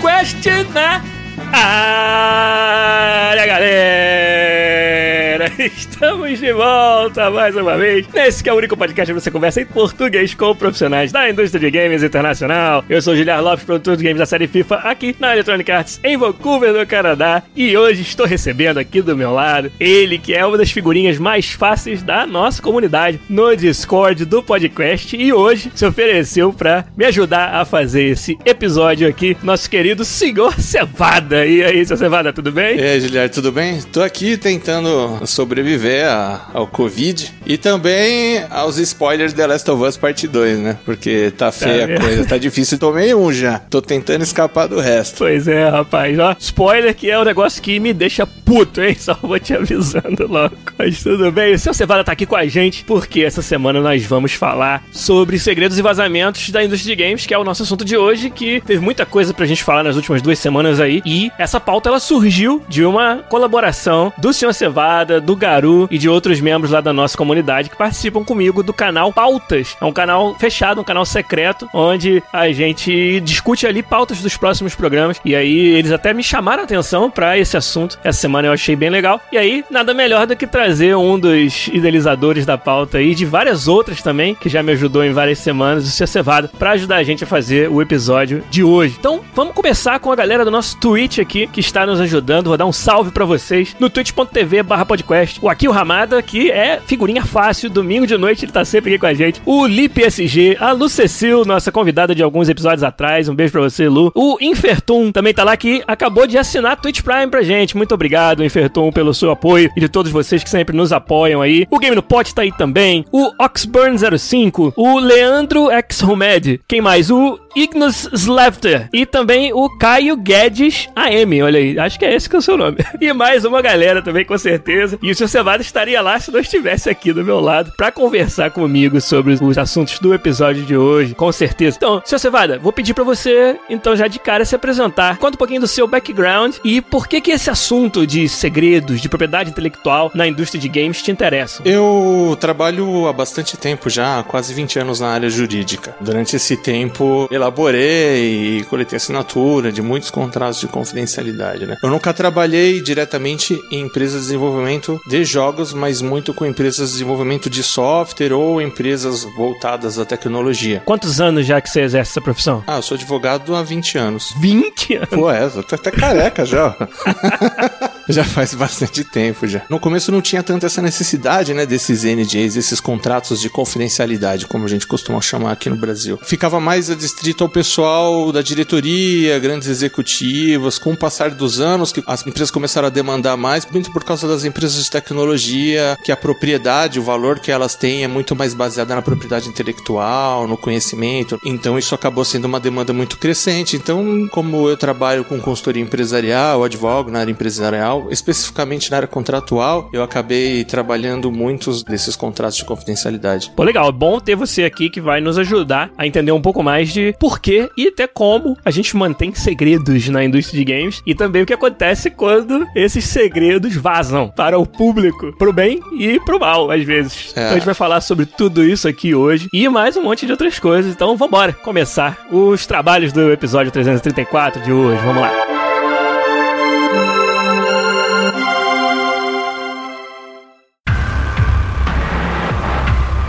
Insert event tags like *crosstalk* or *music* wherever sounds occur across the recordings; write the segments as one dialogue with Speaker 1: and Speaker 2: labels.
Speaker 1: Podcast na área, Estamos de volta mais uma vez nesse que é o único podcast que você conversa em português com profissionais da indústria de games internacional. Eu sou o Giliar Lopes, produtor de games da série FIFA aqui na Electronic Arts em Vancouver, no Canadá. E hoje estou recebendo aqui do meu lado ele que é uma das figurinhas mais fáceis da nossa comunidade no Discord do podcast e hoje se ofereceu para me ajudar a fazer esse episódio aqui, nosso querido senhor Cevada. E aí, seu Cevada, tudo bem?
Speaker 2: E aí, Giliar, tudo bem? Tô aqui tentando sobreviver a- ao Covid e também aos spoilers de The Last of Us Parte 2, né? Porque tá feia
Speaker 1: vendo?
Speaker 2: a coisa, tá difícil. Tomei um já. Tô tentando escapar do resto.
Speaker 1: Pois é, rapaz. Ó, spoiler que é um negócio que me deixa puto, hein? *laughs* Só vou te avisando logo. Mas tudo bem. O seu Cevada tá aqui com a gente porque essa semana nós vamos falar sobre segredos e vazamentos da indústria de games, que é o nosso assunto de hoje, que teve muita coisa pra gente falar nas últimas duas semanas aí. E essa pauta ela surgiu de uma colaboração do senhor Cevada, do Garu e de outros membros lá da nossa comunidade que participam comigo do canal Pautas. É um canal fechado, um canal secreto, onde a gente discute ali pautas dos próximos programas. E aí eles até me chamaram a atenção pra esse assunto. Essa semana eu achei bem legal. E aí, nada melhor do que trazer um dos idealizadores da pauta e de várias outras também, que já me ajudou em várias semanas, o Sr. Cevada, pra ajudar a gente a fazer o episódio de hoje. Então, vamos começar com a galera do nosso Twitch aqui, que está nos ajudando. Vou dar um salve pra vocês no twitch.tv barra podcast. O Ramada, que é figurinha fácil, domingo de noite ele tá sempre aqui com a gente. O Lip SG, a Lu Cecil, nossa convidada de alguns episódios atrás. Um beijo pra você, Lu. O Infertum também tá lá que acabou de assinar Twitch Prime pra gente. Muito obrigado, Infertum, pelo seu apoio e de todos vocês que sempre nos apoiam aí. O Game no Pot tá aí também. O Oxburn05, o Leandro X Romed. Quem mais? O Ignus Slefter e também o Caio Guedes AM, olha aí, acho que é esse que é o seu nome. *laughs* E mais uma galera também, com certeza. E o seu Cevada estaria lá se não estivesse aqui do meu lado pra conversar comigo sobre os assuntos do episódio de hoje, com certeza. Então, seu Cevada, vou pedir pra você, então, já de cara se apresentar. Conta um pouquinho do seu background e por que que esse assunto de segredos, de propriedade intelectual na indústria de games te interessa.
Speaker 2: Eu trabalho há bastante tempo já, quase 20 anos na área jurídica. Durante esse tempo, elaborei e coletei assinatura de muitos contratos de confidencialidade, né? Eu nunca trabalhei diretamente em empresas de desenvolvimento de jogos, mas muito com empresas de desenvolvimento de software ou empresas voltadas à tecnologia.
Speaker 1: Quantos anos já que você exerce essa profissão?
Speaker 2: Ah, eu sou advogado há 20 anos.
Speaker 1: 20 anos.
Speaker 2: Pô, é, eu tô até careca já. *laughs* já faz bastante tempo já. No começo não tinha tanto essa necessidade, né, desses NDAs, esses contratos de confidencialidade, como a gente costuma chamar aqui no Brasil. Ficava mais ao pessoal da diretoria, grandes executivos. Com o passar dos anos, que as empresas começaram a demandar mais, muito por causa das empresas de tecnologia, que a propriedade, o valor que elas têm é muito mais baseada na propriedade intelectual, no conhecimento. Então isso acabou sendo uma demanda muito crescente. Então, como eu trabalho com consultoria empresarial, advogo na área empresarial, especificamente na área contratual, eu acabei trabalhando muitos desses contratos de confidencialidade.
Speaker 1: Pô, legal. É bom ter você aqui que vai nos ajudar a entender um pouco mais de porquê e até como a gente mantém segredos na indústria de games e também o que acontece quando esses segredos vazam para o público, pro bem e pro mal, às vezes.
Speaker 2: É.
Speaker 1: Então a gente vai falar sobre tudo isso aqui hoje e mais um monte de outras coisas. Então vambora começar os trabalhos do episódio 334 de hoje. Vamos lá.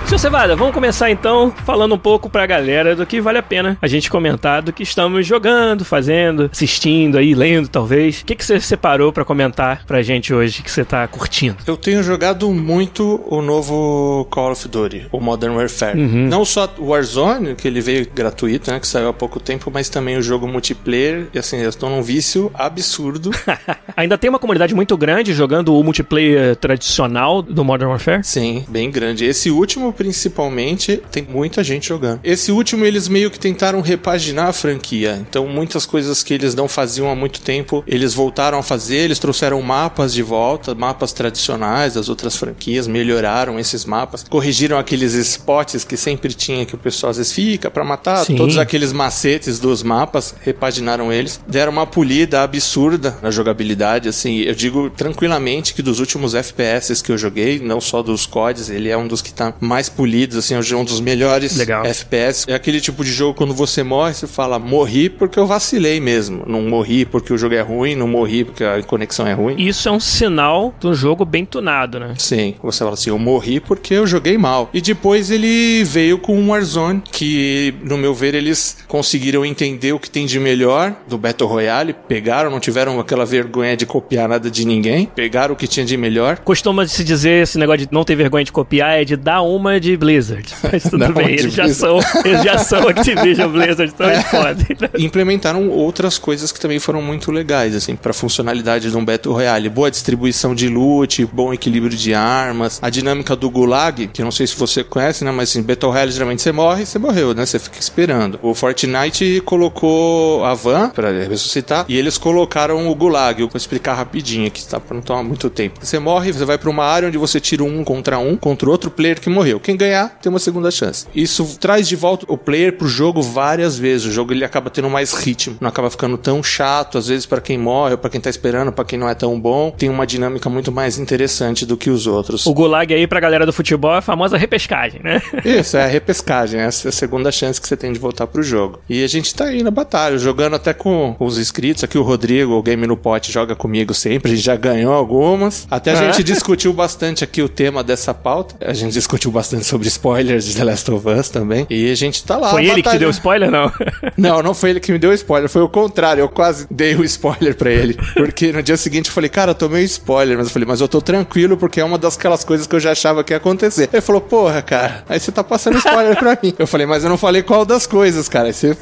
Speaker 1: Seu Cevada, vamos começar então falando um pouco pra galera do que vale a pena a gente comentar do que estamos jogando, fazendo, assistindo aí, lendo talvez. O que, que você separou pra comentar pra gente hoje que você tá curtindo?
Speaker 2: Eu tenho jogado muito o novo Call of Duty, o Modern Warfare.
Speaker 1: Uhum.
Speaker 2: Não só o Warzone, que ele veio gratuito, né, que saiu há pouco tempo, mas também o jogo multiplayer. E assim, eu estou num vício absurdo. *laughs*
Speaker 1: Ainda tem uma comunidade muito grande jogando o multiplayer tradicional do Modern Warfare?
Speaker 2: Sim, bem grande. Esse último principalmente, tem muita gente jogando. Esse último, eles meio que tentaram repaginar a franquia. Então, muitas coisas que eles não faziam há muito tempo, eles voltaram a fazer. Eles trouxeram mapas de volta, mapas tradicionais das outras franquias, melhoraram esses mapas, corrigiram aqueles spots que sempre tinha que o pessoal às vezes fica para matar, Sim. todos aqueles macetes dos mapas, repaginaram eles, deram uma polida absurda na jogabilidade, assim, eu digo tranquilamente que dos últimos FPS que eu joguei, não só dos CODs, ele é um dos que tá mais polidos, assim, é um dos melhores Legal. FPS. É aquele tipo de jogo quando você morre, você fala, morri porque eu vacilei mesmo, não morri porque o jogo é ruim, não morri porque a conexão é ruim.
Speaker 1: Isso é um sinal de um jogo bem tunado, né?
Speaker 2: Sim, você fala assim, eu morri porque eu joguei mal. E depois ele veio com um Warzone, que no meu ver eles conseguiram entender o que tem de melhor do Battle Royale, pegaram, não tiveram aquela vergonha de copiar nada de ninguém, pegaram o que tinha de melhor.
Speaker 1: Costuma se dizer esse negócio de não ter vergonha de copiar é de dar uma de Blizzard. *laughs* Mas tudo bem, eles já, são, *laughs* eles já são Activision Blizzard, então eles podem.
Speaker 2: Implementaram outras coisas que também foram muito legais, assim, para funcionalidade de um Battle Royale. Boa distribuição de loot, bom equilíbrio de armas, a dinâmica do Gulag, que não sei se você conhece, né, mas em Battle Royale geralmente você morre você morreu, né? Você fica esperando. O Fortnite colocou a van para ressuscitar e eles colocaram o Gulag. Eu vou explicar rapidinho aqui, tá? Pra não tomar muito tempo. Você morre, você vai para uma área onde você tira um contra um contra outro player que morreu. Quem ganhar tem uma segunda chance. Isso traz de volta o player pro jogo várias vezes. O jogo ele acaba tendo mais ritmo, não acaba ficando tão chato às vezes para quem morre ou para quem tá esperando, para quem não é tão bom. Tem uma dinâmica muito mais interessante do que os outros.
Speaker 1: O Gulag aí pra galera do futebol é a famosa repescagem, né? *laughs*
Speaker 2: Isso, é a repescagem. Essa é a segunda chance que você tem de voltar pro jogo. E a gente tá aí na batalha, jogando até com os inscritos. Aqui o Rodrigo, o Game no Pote, joga comigo sempre. A gente já ganhou algumas. Até a gente discutiu bastante aqui o tema dessa pauta. A gente discutiu bastante sobre spoilers de The Last of Us também. E a gente tá lá.
Speaker 1: Foi ele que te deu spoiler, não? *laughs*
Speaker 2: não, não foi ele que me deu spoiler. Foi o contrário. Eu quase dei o spoiler pra ele. Porque no dia seguinte eu falei, cara, eu tomei spoiler. Mas eu falei, mas eu tô tranquilo porque é uma das aquelas coisas que eu já achava que ia acontecer. Ele falou, porra, cara, aí você tá passando spoiler pra mim. Eu falei, mas eu não falei qual das coisas, cara. Aí você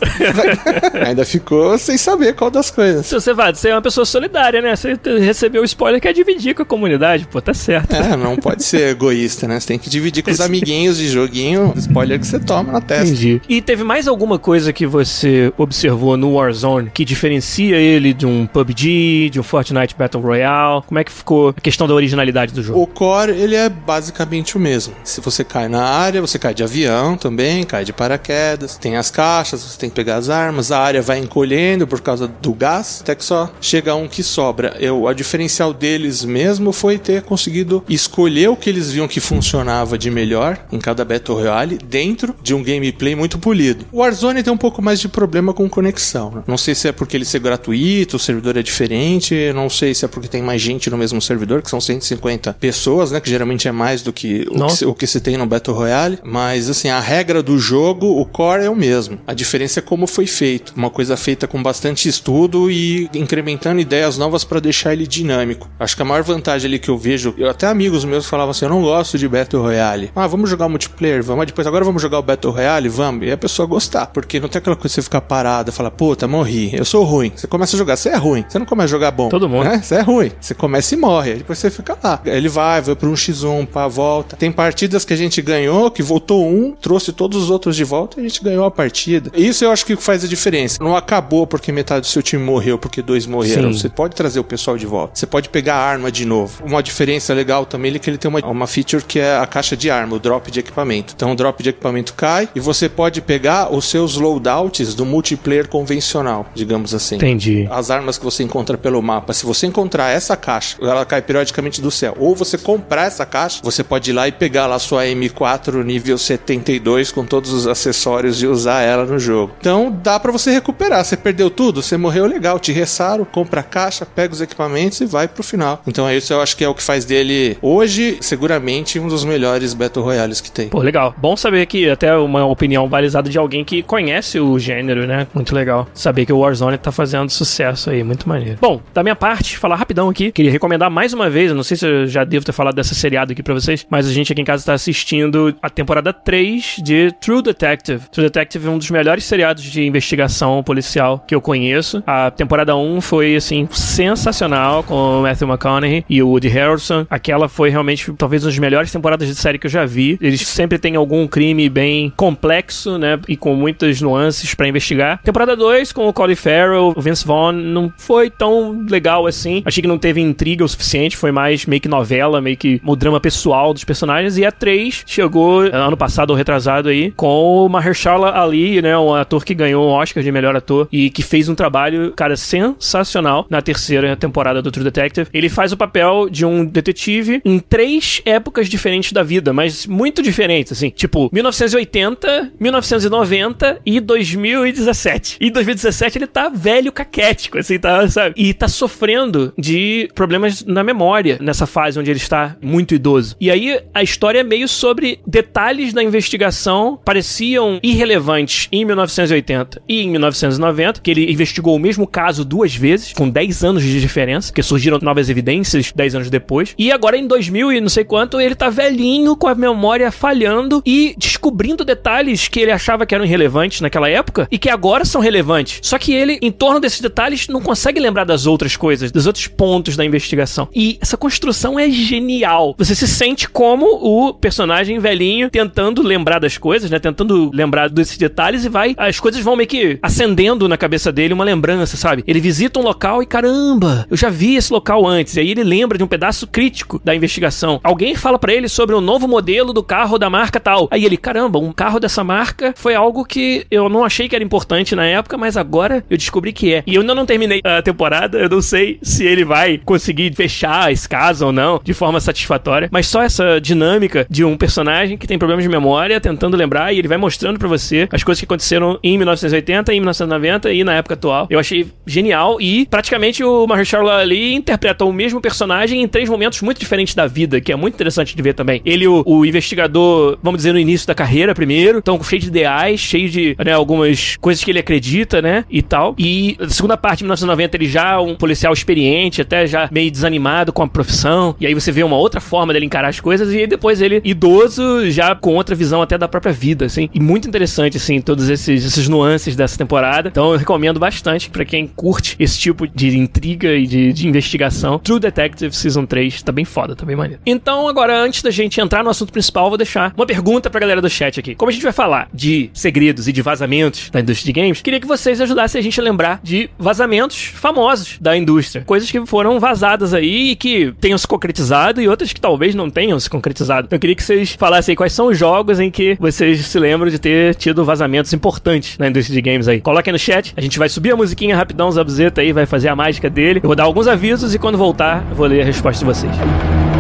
Speaker 2: *laughs* ainda ficou sem saber qual das coisas.
Speaker 1: Se você vai, você é uma pessoa solidária, né? Você recebeu o spoiler quer dividir com a comunidade, pô, tá certo.
Speaker 2: É, não pode ser egoísta, né? Você tem que dividir com os *laughs* amiguinhos de joguinho, spoiler que você toma na testa. Entendi.
Speaker 1: E teve mais alguma coisa que você observou no Warzone que diferencia ele de um PUBG, de um Fortnite Battle Royale? Como é que ficou a questão da originalidade do jogo?
Speaker 2: O core, ele é basicamente o mesmo. Se você cai na área, você cai de avião também, cai de paraquedas, tem as caixas, você tem que pegar as armas, a área vai encolhendo por causa do gás, até que só chega um que sobra. Eu, a diferencial deles mesmo foi ter conseguido escolher o que eles viam que funcionava de melhor em cada Battle Royale dentro de um gameplay muito polido. O Warzone tem um pouco mais de problema com conexão. Né? Não sei se é porque ele ser gratuito, o servidor é diferente, não sei se é porque tem mais gente no mesmo servidor, que são 150 pessoas, né? Que geralmente é mais do que o, que se, o que se tem no Battle Royale. Mas assim, a regra do jogo, o core é o mesmo. A diferença é como foi feito. Uma coisa feita com bastante estudo e incrementando ideias novas para deixar ele dinâmico. Acho que a maior vantagem ali que eu vejo, eu até amigos meus falavam assim: eu não gosto de Battle Royale. Ah, vamos jogar multiplayer, vamos. Depois agora vamos jogar o Battle Royale, vamos. E a pessoa gostar. Porque não tem aquela coisa de você ficar parada falar, puta, morri, eu sou ruim. Você começa a jogar, você é ruim. Você não começa a jogar bom.
Speaker 1: Todo mundo.
Speaker 2: Né? Você é ruim. Você começa e morre. Aí depois você fica lá. Ele vai, vai para um X1, pra volta. Tem partidas que a gente ganhou, que voltou um, trouxe todos os outros de volta e a gente ganhou a partida. Isso eu acho que faz a diferença. Não acabou porque metade do seu time morreu, porque dois morreram. Sim. Você pode trazer o pessoal de volta. Você pode pegar a arma de novo. Uma diferença legal também é que ele tem uma, uma feature que é a caixa de arma, o drop de equipamento. Então o drop de equipamento cai e você pode pegar os seus loadouts do multiplayer convencional, digamos assim.
Speaker 1: Entendi.
Speaker 2: As armas que você encontra pelo mapa. Se você encontrar essa caixa, ela cai periodicamente do céu. Ou você comprar essa caixa, você pode ir lá e pegar lá sua M4 nível 72 com todos os acessórios e usar ela no jogo. Então dá para você recuperar. Você perdeu tudo, você morreu legal, te ressaram, compra a caixa, pega os equipamentos e vai pro final. Então é isso eu acho que é o que faz dele hoje, seguramente, um dos melhores Battle Royales que tem.
Speaker 1: Pô, legal. Bom saber que até uma opinião balizada de alguém que conhece o gênero, né? Muito legal. Saber que o Warzone tá fazendo sucesso aí, muito maneiro. Bom, da minha parte, falar rapidão aqui, queria recomendar mais uma vez, não sei se eu já devo ter falado dessa seriado aqui pra vocês, mas a gente aqui em casa tá assistindo a temporada 3 de True Detective. True Detective é um dos melhores seriados de investigação policial que eu conheço. A temporada 1 foi, assim, sensacional com o Matthew McConaughey e o Woody Harrelson. Aquela foi realmente, talvez, uma das melhores temporadas de série que eu já vi. Eles sempre têm algum crime bem complexo, né? E com muitas nuances para investigar. Temporada 2, com o Colin Farrell, o Vince Vaughn, não foi tão legal assim. Achei que não teve intriga o suficiente, foi mais meio que novela, meio que o drama pessoal dos personagens. E a 3 chegou eh, ano passado ou retrasado aí, com o Mahershala Ali, né? Um ator que ganhou o Oscar de melhor ator e que fez um trabalho, cara, sensacional na terceira temporada do True Detective. Ele faz o papel de um detetive em três épocas diferentes da vida, mas muito diferentes, assim. Tipo, 1980, 1990 e 2017. E 2017 ele tá velho caquético, assim, tá, sabe? E tá sofrendo de problemas na memória nessa fase onde ele está muito idoso. E aí a história é meio sobre detalhes da investigação pareciam irrelevantes em 1980 e em 1990, que ele investigou o mesmo caso duas vezes, com 10 anos de diferença, que surgiram novas evidências 10 anos depois. E agora em 2000 e não sei quanto, ele tá velhinho, com a memória falhando e descobrindo detalhes que ele achava que eram irrelevantes naquela época e que agora são relevantes. Só que ele, em torno desses detalhes, não consegue lembrar das outras coisas, dos outros pontos da investigação. E essa construção é genial. Você se sente como o personagem velhinho tentando lembrar das coisas, né? Tentando lembrar desses detalhes e vai. As coisas vão meio que acendendo na cabeça dele uma lembrança, sabe? Ele visita um local e caramba, eu já vi esse local antes. E aí ele lembra de um pedaço crítico da investigação. Alguém fala para ele sobre o novo modelo do carro da marca tal. Aí ele, caramba, um carro dessa marca foi algo que eu não achei que era importante na época, mas agora eu descobri que é. E eu ainda não terminei a temporada, eu não sei se ele vai conseguir fechar esse caso ou não de forma satisfatória, mas só essa dinâmica de um personagem que tem problemas de memória tentando lembrar e ele vai mostrando para você as coisas que aconteceram em 1980, em 1990 e na época atual. Eu achei genial e praticamente o Mahershala Ali interpretou o mesmo personagem em três momentos muito diferentes da vida, que é muito interessante de ver também. Ele, o, o investigador, vamos dizer, no início da carreira primeiro, então cheio de ideais, cheio de né, algumas coisas que ele acredita, né, e tal. E a segunda parte, de 1990, ele já um policial experiente, até já meio desanimado com a profissão, e aí você vê uma outra forma dele encarar as coisas, e depois ele idoso, já com outra visão até da própria vida, assim. E muito interessante, assim, todos esses, esses nuances dessa temporada. Então eu recomendo bastante para quem curte esse tipo de intriga e de, de investigação. True Detective Season 3 tá bem foda, tá bem maneiro. Então, agora, antes da gente entrar no assunto principal, vou deixar uma pergunta pra galera do chat aqui. Como a gente vai falar de segredos e de vazamentos da indústria de games, queria que vocês ajudassem a gente a lembrar de vazamentos famosos da indústria. Coisas que foram vazadas aí e que tenham se concretizado e outras que talvez não tenham se concretizado. Então, eu queria que vocês falassem quais são os jogos em que vocês se lembram de ter tido vazamentos importantes na indústria de games aí. Coloque aí no chat, a gente vai subir a musiquinha rapidão, Zabuzeta aí vai fazer a mágica dele. Eu vou dar alguns avisos e quando voltar, vou ler a resposta de vocês.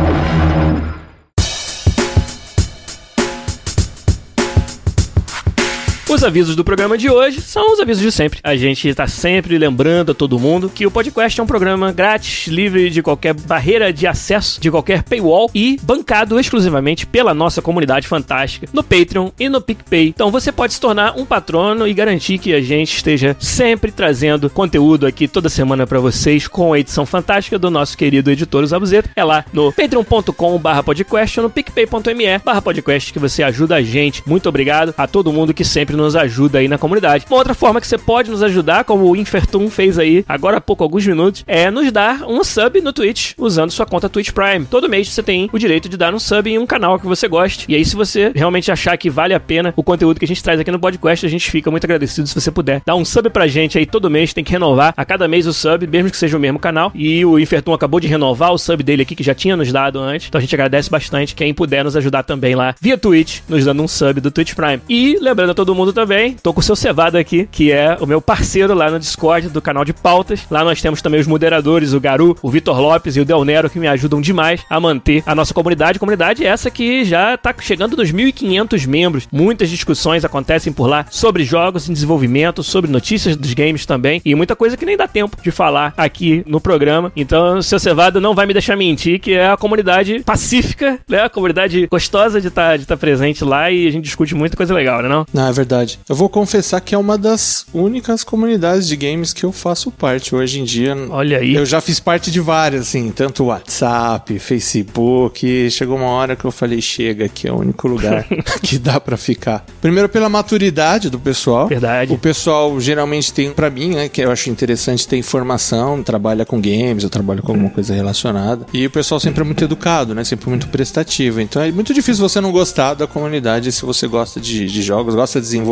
Speaker 1: Os avisos do programa de hoje são os avisos de sempre. A gente está sempre lembrando a todo mundo que o podcast é um programa grátis, livre de qualquer barreira de acesso, de qualquer paywall e bancado exclusivamente pela nossa comunidade fantástica no Patreon e no PicPay. Então você pode se tornar um patrono e garantir que a gente esteja sempre trazendo conteúdo aqui toda semana para vocês com a edição fantástica do nosso querido editor Zabuzeta. É lá no patreon.com/podcast ou no picpay.me/podcast que você ajuda a gente. Muito obrigado a todo mundo que sempre nos ajuda aí na comunidade. Uma outra forma que você pode nos ajudar, como o Infertum fez aí agora há pouco, alguns minutos, é nos dar um sub no Twitch, usando sua conta Twitch Prime. Todo mês você tem o direito de dar um sub em um canal que você goste. E aí, se você realmente achar que vale a pena o conteúdo que a gente traz aqui no podcast, a gente fica muito agradecido se você puder dar um sub pra gente aí todo mês. Tem que renovar a cada mês o sub, mesmo que seja o mesmo canal. E o Infertum acabou de renovar o sub dele aqui, que já tinha nos dado antes. Então a gente agradece bastante quem puder nos ajudar também lá via Twitch, nos dando um sub do Twitch Prime. E lembrando a todo mundo também, tô com o seu Cevado aqui, que é o meu parceiro lá no Discord do canal de pautas. Lá nós temos também os moderadores, o Garu, o Vitor Lopes e o Del Nero, que me ajudam demais a manter a nossa comunidade. Comunidade essa que já tá chegando nos 1.500 membros. Muitas discussões acontecem por lá sobre jogos em desenvolvimento, sobre notícias dos games também, e muita coisa que nem dá tempo de falar aqui no programa. Então, o seu Cevado não vai me deixar mentir, que é a comunidade pacífica, né? A comunidade gostosa de estar tá, de tá presente lá e a gente discute muita coisa legal, né não?
Speaker 2: Não, é verdade comunidade. Eu vou confessar que é uma das únicas comunidades de games que eu faço parte hoje em dia.
Speaker 1: Olha aí.
Speaker 2: Eu já fiz parte de várias, assim, tanto WhatsApp, Facebook. Chegou uma hora que eu falei, chega, aqui é o único lugar *laughs* que dá para ficar. Primeiro pela maturidade do pessoal.
Speaker 1: Verdade.
Speaker 2: O pessoal geralmente tem, para mim, né, que eu acho interessante ter informação, trabalha com games, eu trabalho com alguma coisa relacionada. E o pessoal sempre é muito educado, né? Sempre muito prestativo. Então é muito difícil você não gostar da comunidade se você gosta de, de jogos, gosta de desenvolvimento.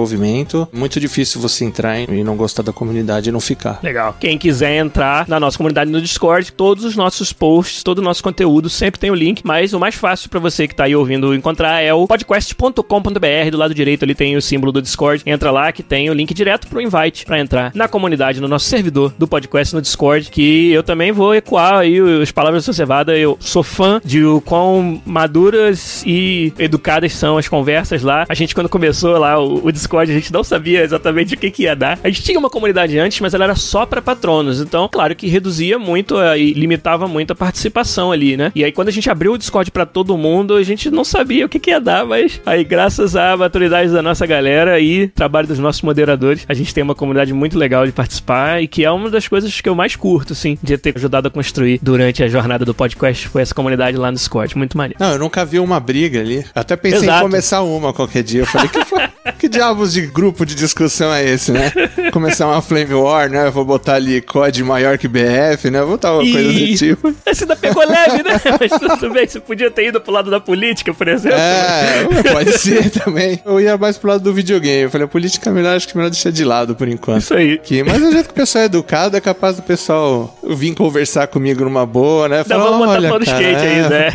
Speaker 2: Muito difícil você entrar e não gostar da comunidade e não ficar.
Speaker 1: Legal. Quem quiser entrar na nossa comunidade no Discord, todos os nossos posts, todo o nosso conteúdo sempre tem o link, mas o mais fácil para você que tá aí ouvindo encontrar é o podcast.com.br. Do lado direito ali tem o símbolo do Discord. Entra lá que tem o link direto pro invite para entrar na comunidade, no nosso servidor do podcast no Discord, que eu também vou ecoar aí as palavras do Cevada. Eu sou fã de o quão maduras e educadas são as conversas lá. A gente, quando começou lá o, o Discord, a gente não sabia exatamente o que, que ia dar. A gente tinha uma comunidade antes, mas ela era só para patronos. Então, claro que reduzia muito uh, e limitava muito a participação ali, né? E aí, quando a gente abriu o Discord para todo mundo, a gente não sabia o que, que ia dar, mas aí, graças à maturidade da nossa galera e trabalho dos nossos moderadores, a gente tem uma comunidade muito legal de participar e que é uma das coisas que eu mais curto, assim, de ter ajudado a construir durante a jornada do podcast. Foi essa comunidade lá no Discord. Muito maneiro.
Speaker 2: Não, eu nunca vi uma briga ali. Até pensei Exato. em começar uma qualquer dia. Eu falei, que, *laughs* que diabos de grupo de discussão é esse, né? *laughs* Começar uma Flame War, né? Eu vou botar ali COD maior que BF, né? Vou botar uma e... coisa do tipo.
Speaker 1: Esse ainda pegou leve, né? *laughs* Mas tudo bem, você podia ter ido pro lado da política, por exemplo.
Speaker 2: É, pode ser *laughs* também. Eu ia mais pro lado do videogame. Eu falei, a política é melhor, acho que é melhor deixar de lado por enquanto.
Speaker 1: Isso aí.
Speaker 2: Que, mas o jeito que o pessoal é educado, é capaz do pessoal vir conversar comigo numa boa, né?
Speaker 1: Falar, Dá, vamos botar no skate aí, né?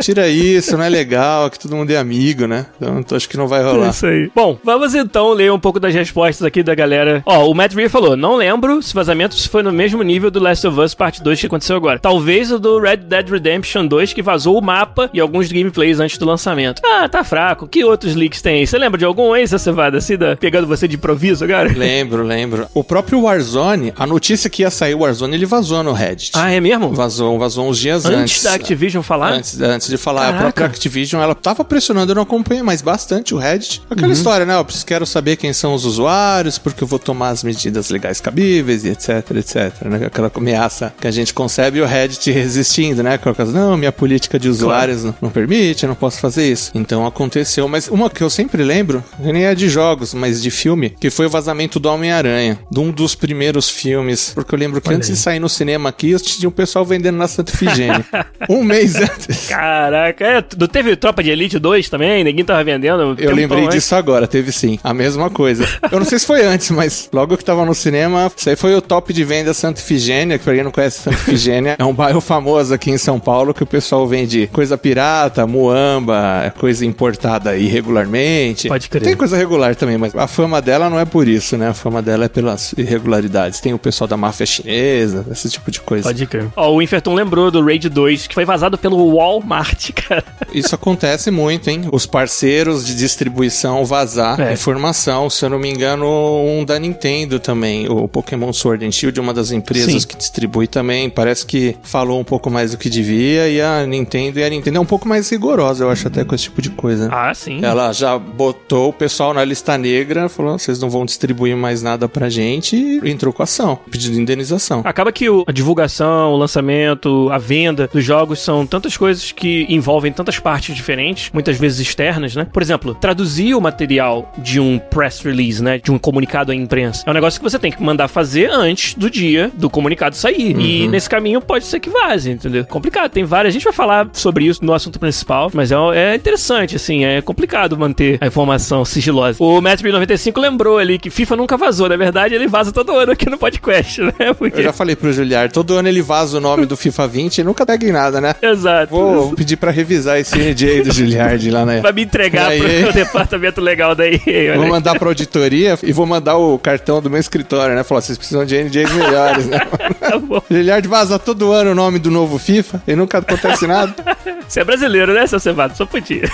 Speaker 2: Tira isso, não é legal, que todo mundo é amigo, né? Então acho que não vai rolar.
Speaker 1: Isso aí. Bom, vamos então ler um pouco das respostas aqui da galera. Ó, o Matt Rear falou: não lembro se vazamento foi no mesmo nível do Last of Us Parte 2 que aconteceu agora. Talvez o do Red Dead Redemption 2 que vazou o mapa e alguns gameplays antes do lançamento. Ah, tá fraco. Que outros leaks tem aí? Você lembra de algum, hein, Cevada? Assim, da... pegando você de improviso agora? *laughs*
Speaker 2: Lembro, lembro. O próprio Warzone, a notícia que ia sair o Warzone, ele vazou no Reddit.
Speaker 1: Ah, é mesmo?
Speaker 2: Vazou, vazou uns dias
Speaker 1: antes.
Speaker 2: Antes
Speaker 1: da Activision falar?
Speaker 2: Antes, antes de falar. Caraca. A própria Activision, ela tava pressionando, eu não acompanhei mais bastante o Reddit. Aquela uhum. história, né? Eu quero saber quem são os usuários, porque eu vou tomar as medidas legais cabíveis e etc, etc. Né? Aquela ameaça que a gente concebe e o Reddit resistindo, né? Aquela não, minha política de usuários claro. não, não, permite, eu não posso fazer isso. Então aconteceu. Mas uma que eu sempre lembro, nem é de jogos, mas de filme, que foi o vazamento do Homem-Aranha. De um dos primeiros filmes. Porque eu lembro que Olha antes aí. de sair no cinema aqui, tinha um pessoal vendendo na Santa Figênia. *laughs* um mês antes.
Speaker 1: Caraca, é, teve Tropa de Elite 2 também? Ninguém tava vendendo.
Speaker 2: Eu lembrei disso agora, teve sim. A mesma coisa. Eu não sei se foi antes, mas logo que tava no cinema, isso aí foi o top de venda Santa Figênia, que pra quem não conhece Santa Figênia, é um bairro famoso aqui em São Paulo que o pessoal vende coisa pirata, muamba, coisa importada irregularmente.
Speaker 1: Pode crer.
Speaker 2: Tem coisa regular também, mas a fama dela não é por isso, né? A fama dela é pelas irregularidades. Tem o pessoal da máfia chinesa, esse tipo de coisa.
Speaker 1: Pode crer. Ó, o Inferton lembrou do Raid 2, que foi vazado pelo Walmart, cara.
Speaker 2: Isso acontece muito, hein? Os parceiros de distribuição vazar é. informação. Se eu não me engano, um da Nintendo também, o Pokémon Sword and Shield, uma das empresas Sim. que distribui também. Parece que falou um pouco mais do que devia e a Nintendo e a Nintendo é um pouco mais rigorosa, eu acho, até com esse tipo de coisa.
Speaker 1: Ah, sim.
Speaker 2: Ela já botou o pessoal na lista negra, falou: vocês não vão distribuir mais nada pra gente e entrou com ação, pedindo indenização.
Speaker 1: Acaba que o, a divulgação, o lançamento, a venda dos jogos são tantas coisas que envolvem tantas partes diferentes, muitas vezes externas, né? Por exemplo, traduzir o material de um press release, né? De um comunicado à imprensa. É um negócio que você tem que mandar fazer antes do dia do comunicado sair. Uhum. E nesse caminho pode ser que vaze, entendeu? Complicado. Tem várias. A gente vai falar sobre isso no assunto principal, mas é, é interessante, assim. É complicado manter a informação sigilosa. O Matt95 lembrou ali que FIFA nunca vazou. Na verdade, ele vaza todo ano aqui no podcast, né?
Speaker 2: Porque... Eu já falei pro Juliar, todo ano ele vaza o nome do FIFA 20 e nunca pega em nada, né?
Speaker 1: Exato.
Speaker 2: Vou pedir pra revisar esse NJ do Juliard lá, né?
Speaker 1: Vai me entregar pro *laughs* departamento legal daí.
Speaker 2: Vou mandar pra auditoria e vou mandar o cartão do meu escritório, né? Falar, vocês precisam de NJs melhores, né? *laughs* tá bom. Vaza todo ano o nome do novo FIFA e nunca acontece nada. *laughs*
Speaker 1: Você é brasileiro, né, seu Cevado? Só podia.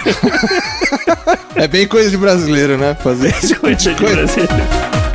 Speaker 2: é bem coisa de brasileiro, né? Fazer esse tipo coisa de coisa. brasileiro.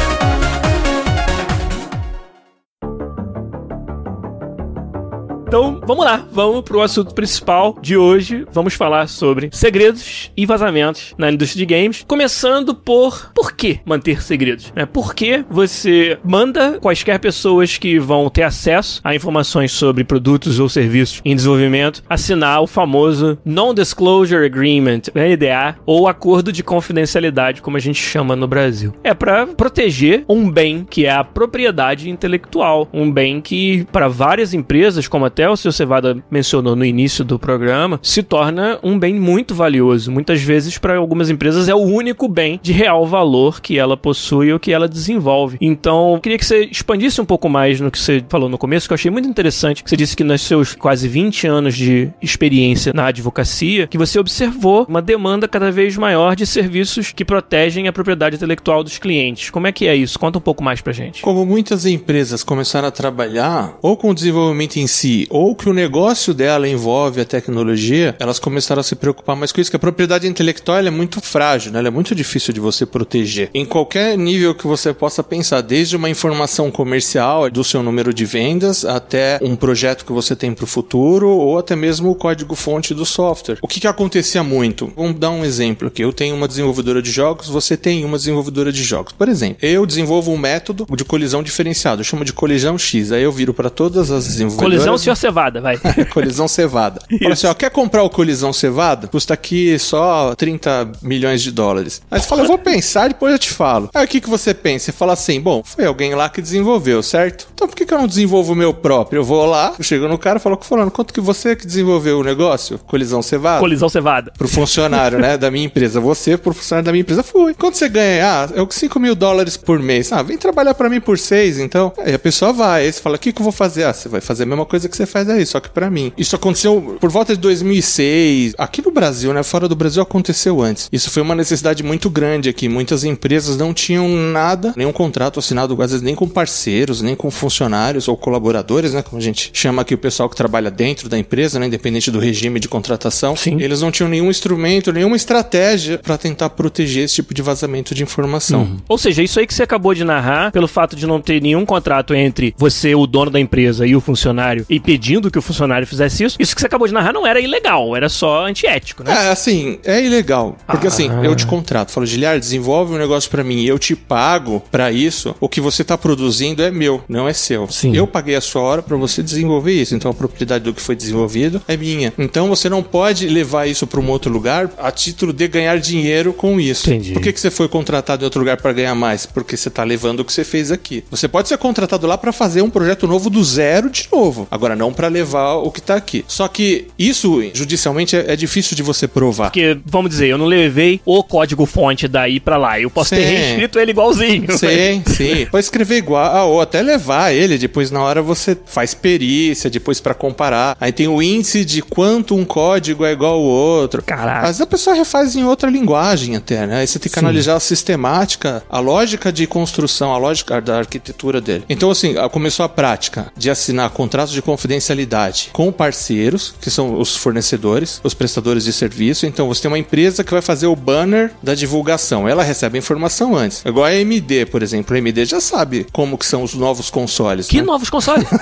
Speaker 1: Então, vamos lá, vamos pro assunto principal de hoje. Vamos falar sobre segredos e vazamentos na indústria de games, começando por por que manter segredos, né? Por que você manda quaisquer pessoas que vão ter acesso a informações sobre produtos ou serviços em desenvolvimento assinar o famoso Non-Disclosure Agreement, NDA, ou Acordo de Confidencialidade, como a gente chama no Brasil. É para proteger um bem que é a propriedade intelectual, um bem que para várias empresas, como até o seu Cevada mencionou no início do programa, se torna um bem muito valioso. Muitas vezes para algumas empresas é o único bem de real valor que ela possui ou que ela desenvolve. Então, queria que você expandisse um pouco mais no que você falou no começo, que eu achei muito interessante. Você disse que nos seus quase 20 anos de experiência na advocacia, que você observou uma demanda cada vez maior de serviços que protegem a propriedade intelectual dos clientes. Como é que é isso? Conta um pouco mais pra gente.
Speaker 2: Como muitas empresas começaram a trabalhar ou com o desenvolvimento em si, ou que o negócio dela envolve a tecnologia, elas começaram a se preocupar mais com isso, que a propriedade intelectual é muito frágil, né? ela é muito difícil de você proteger. Em qualquer nível que você possa pensar, desde uma informação comercial do seu número de vendas até um projeto que você tem para o futuro ou até mesmo o código-fonte do software. O que, que acontecia muito? Vamos dar um exemplo aqui. Eu tenho uma desenvolvedora de jogos, você tem uma desenvolvedora de jogos. Por exemplo, eu desenvolvo um método de colisão diferenciado, eu chamo de colisão X. Aí eu viro para todas as desenvolvedoras.
Speaker 1: Colisão senhor cevada, vai. *laughs*
Speaker 2: colisão cevada. *laughs* Fala assim, ó, quer comprar o colisão cevada? Custa aqui só 30 milhões de dólares. Aí você fala, eu vou pensar, depois eu te falo. Aí o que, que você pensa? Você fala assim, bom, foi alguém lá que desenvolveu, certo? Então por que, que eu não desenvolvo o meu próprio? Eu vou lá, eu chego no cara e falo, falando, quanto que você que desenvolveu o negócio? Colisão cevada?
Speaker 1: Colisão cevada.
Speaker 2: Pro funcionário, né, da minha empresa. Você, pro funcionário da minha empresa, fui. Quanto você ganha? Ah, eu 5 mil dólares por mês. Ah, vem trabalhar para mim por 6, então. Aí a pessoa vai, aí você fala, o que, que eu vou fazer? Ah, você vai fazer a mesma coisa que você faz aí, só que para mim. Isso aconteceu por volta de 2006. Aqui no Brasil, né, fora do Brasil aconteceu antes. Isso foi uma necessidade muito grande aqui. Muitas empresas não tinham nada, nenhum contrato assinado, às vezes nem com parceiros, nem com funcionários ou colaboradores, né, como a gente chama aqui o pessoal que trabalha dentro da empresa, né, independente do regime de contratação.
Speaker 1: Sim.
Speaker 2: Eles não tinham nenhum instrumento, nenhuma estratégia para tentar proteger esse tipo de vazamento de informação.
Speaker 1: Uhum. Ou seja, isso aí que você acabou de narrar, pelo fato de não ter nenhum contrato entre você, o dono da empresa, e o funcionário, e pedindo que o funcionário fizesse isso, isso que você acabou de narrar não era ilegal, era só antiético, né?
Speaker 2: É, assim, é ilegal. Porque
Speaker 1: Ah.
Speaker 2: assim, eu te contrato, falo, Giliar, desenvolve um negócio pra mim e eu te pago pra isso, o que você tá produzindo é meu, não é seu.
Speaker 1: Sim.
Speaker 2: Eu paguei a sua hora pra você desenvolver isso, então a propriedade do que foi desenvolvido é minha. Então você não pode levar isso pra um outro lugar a título de ganhar dinheiro com isso.
Speaker 1: Entendi.
Speaker 2: Por que, que você foi contratado em outro lugar pra ganhar mais? Porque você tá levando o que você fez aqui. Você pode ser contratado lá pra fazer um projeto novo do zero de novo. Agora, não pra levar o que tá aqui. Só que isso, judicialmente, é, é difícil de você provar.
Speaker 1: Porque, vamos dizer, eu não levei o código-fonte daí pra lá. Eu posso ter
Speaker 2: Sim.
Speaker 1: reescrito ele igualzinho.
Speaker 2: Sim, *laughs* sim. Pode escrever igual, ah, ou até levar ele, depois na hora você faz perícia, depois pra comparar. Aí tem o índice de quanto um código é igual ao outro.
Speaker 1: Caraca.
Speaker 2: Às vezes a pessoa refaz em outra linguagem até, né? Aí você tem que
Speaker 1: Sim.
Speaker 2: analisar a sistemática, a lógica de construção, a lógica da arquitetura dele. Então, assim, começou a prática de assinar contratos de confidencialidade com parceiros, que são os fornecedores, os prestadores de serviço. Então, você tem uma empresa que vai fazer o banner da divulgação. Ela recebe a informação antes. Igual a AMD, por exemplo. A AMD já sabe como que são os novos consoles.
Speaker 1: Que
Speaker 2: né?
Speaker 1: novos consoles? *laughs*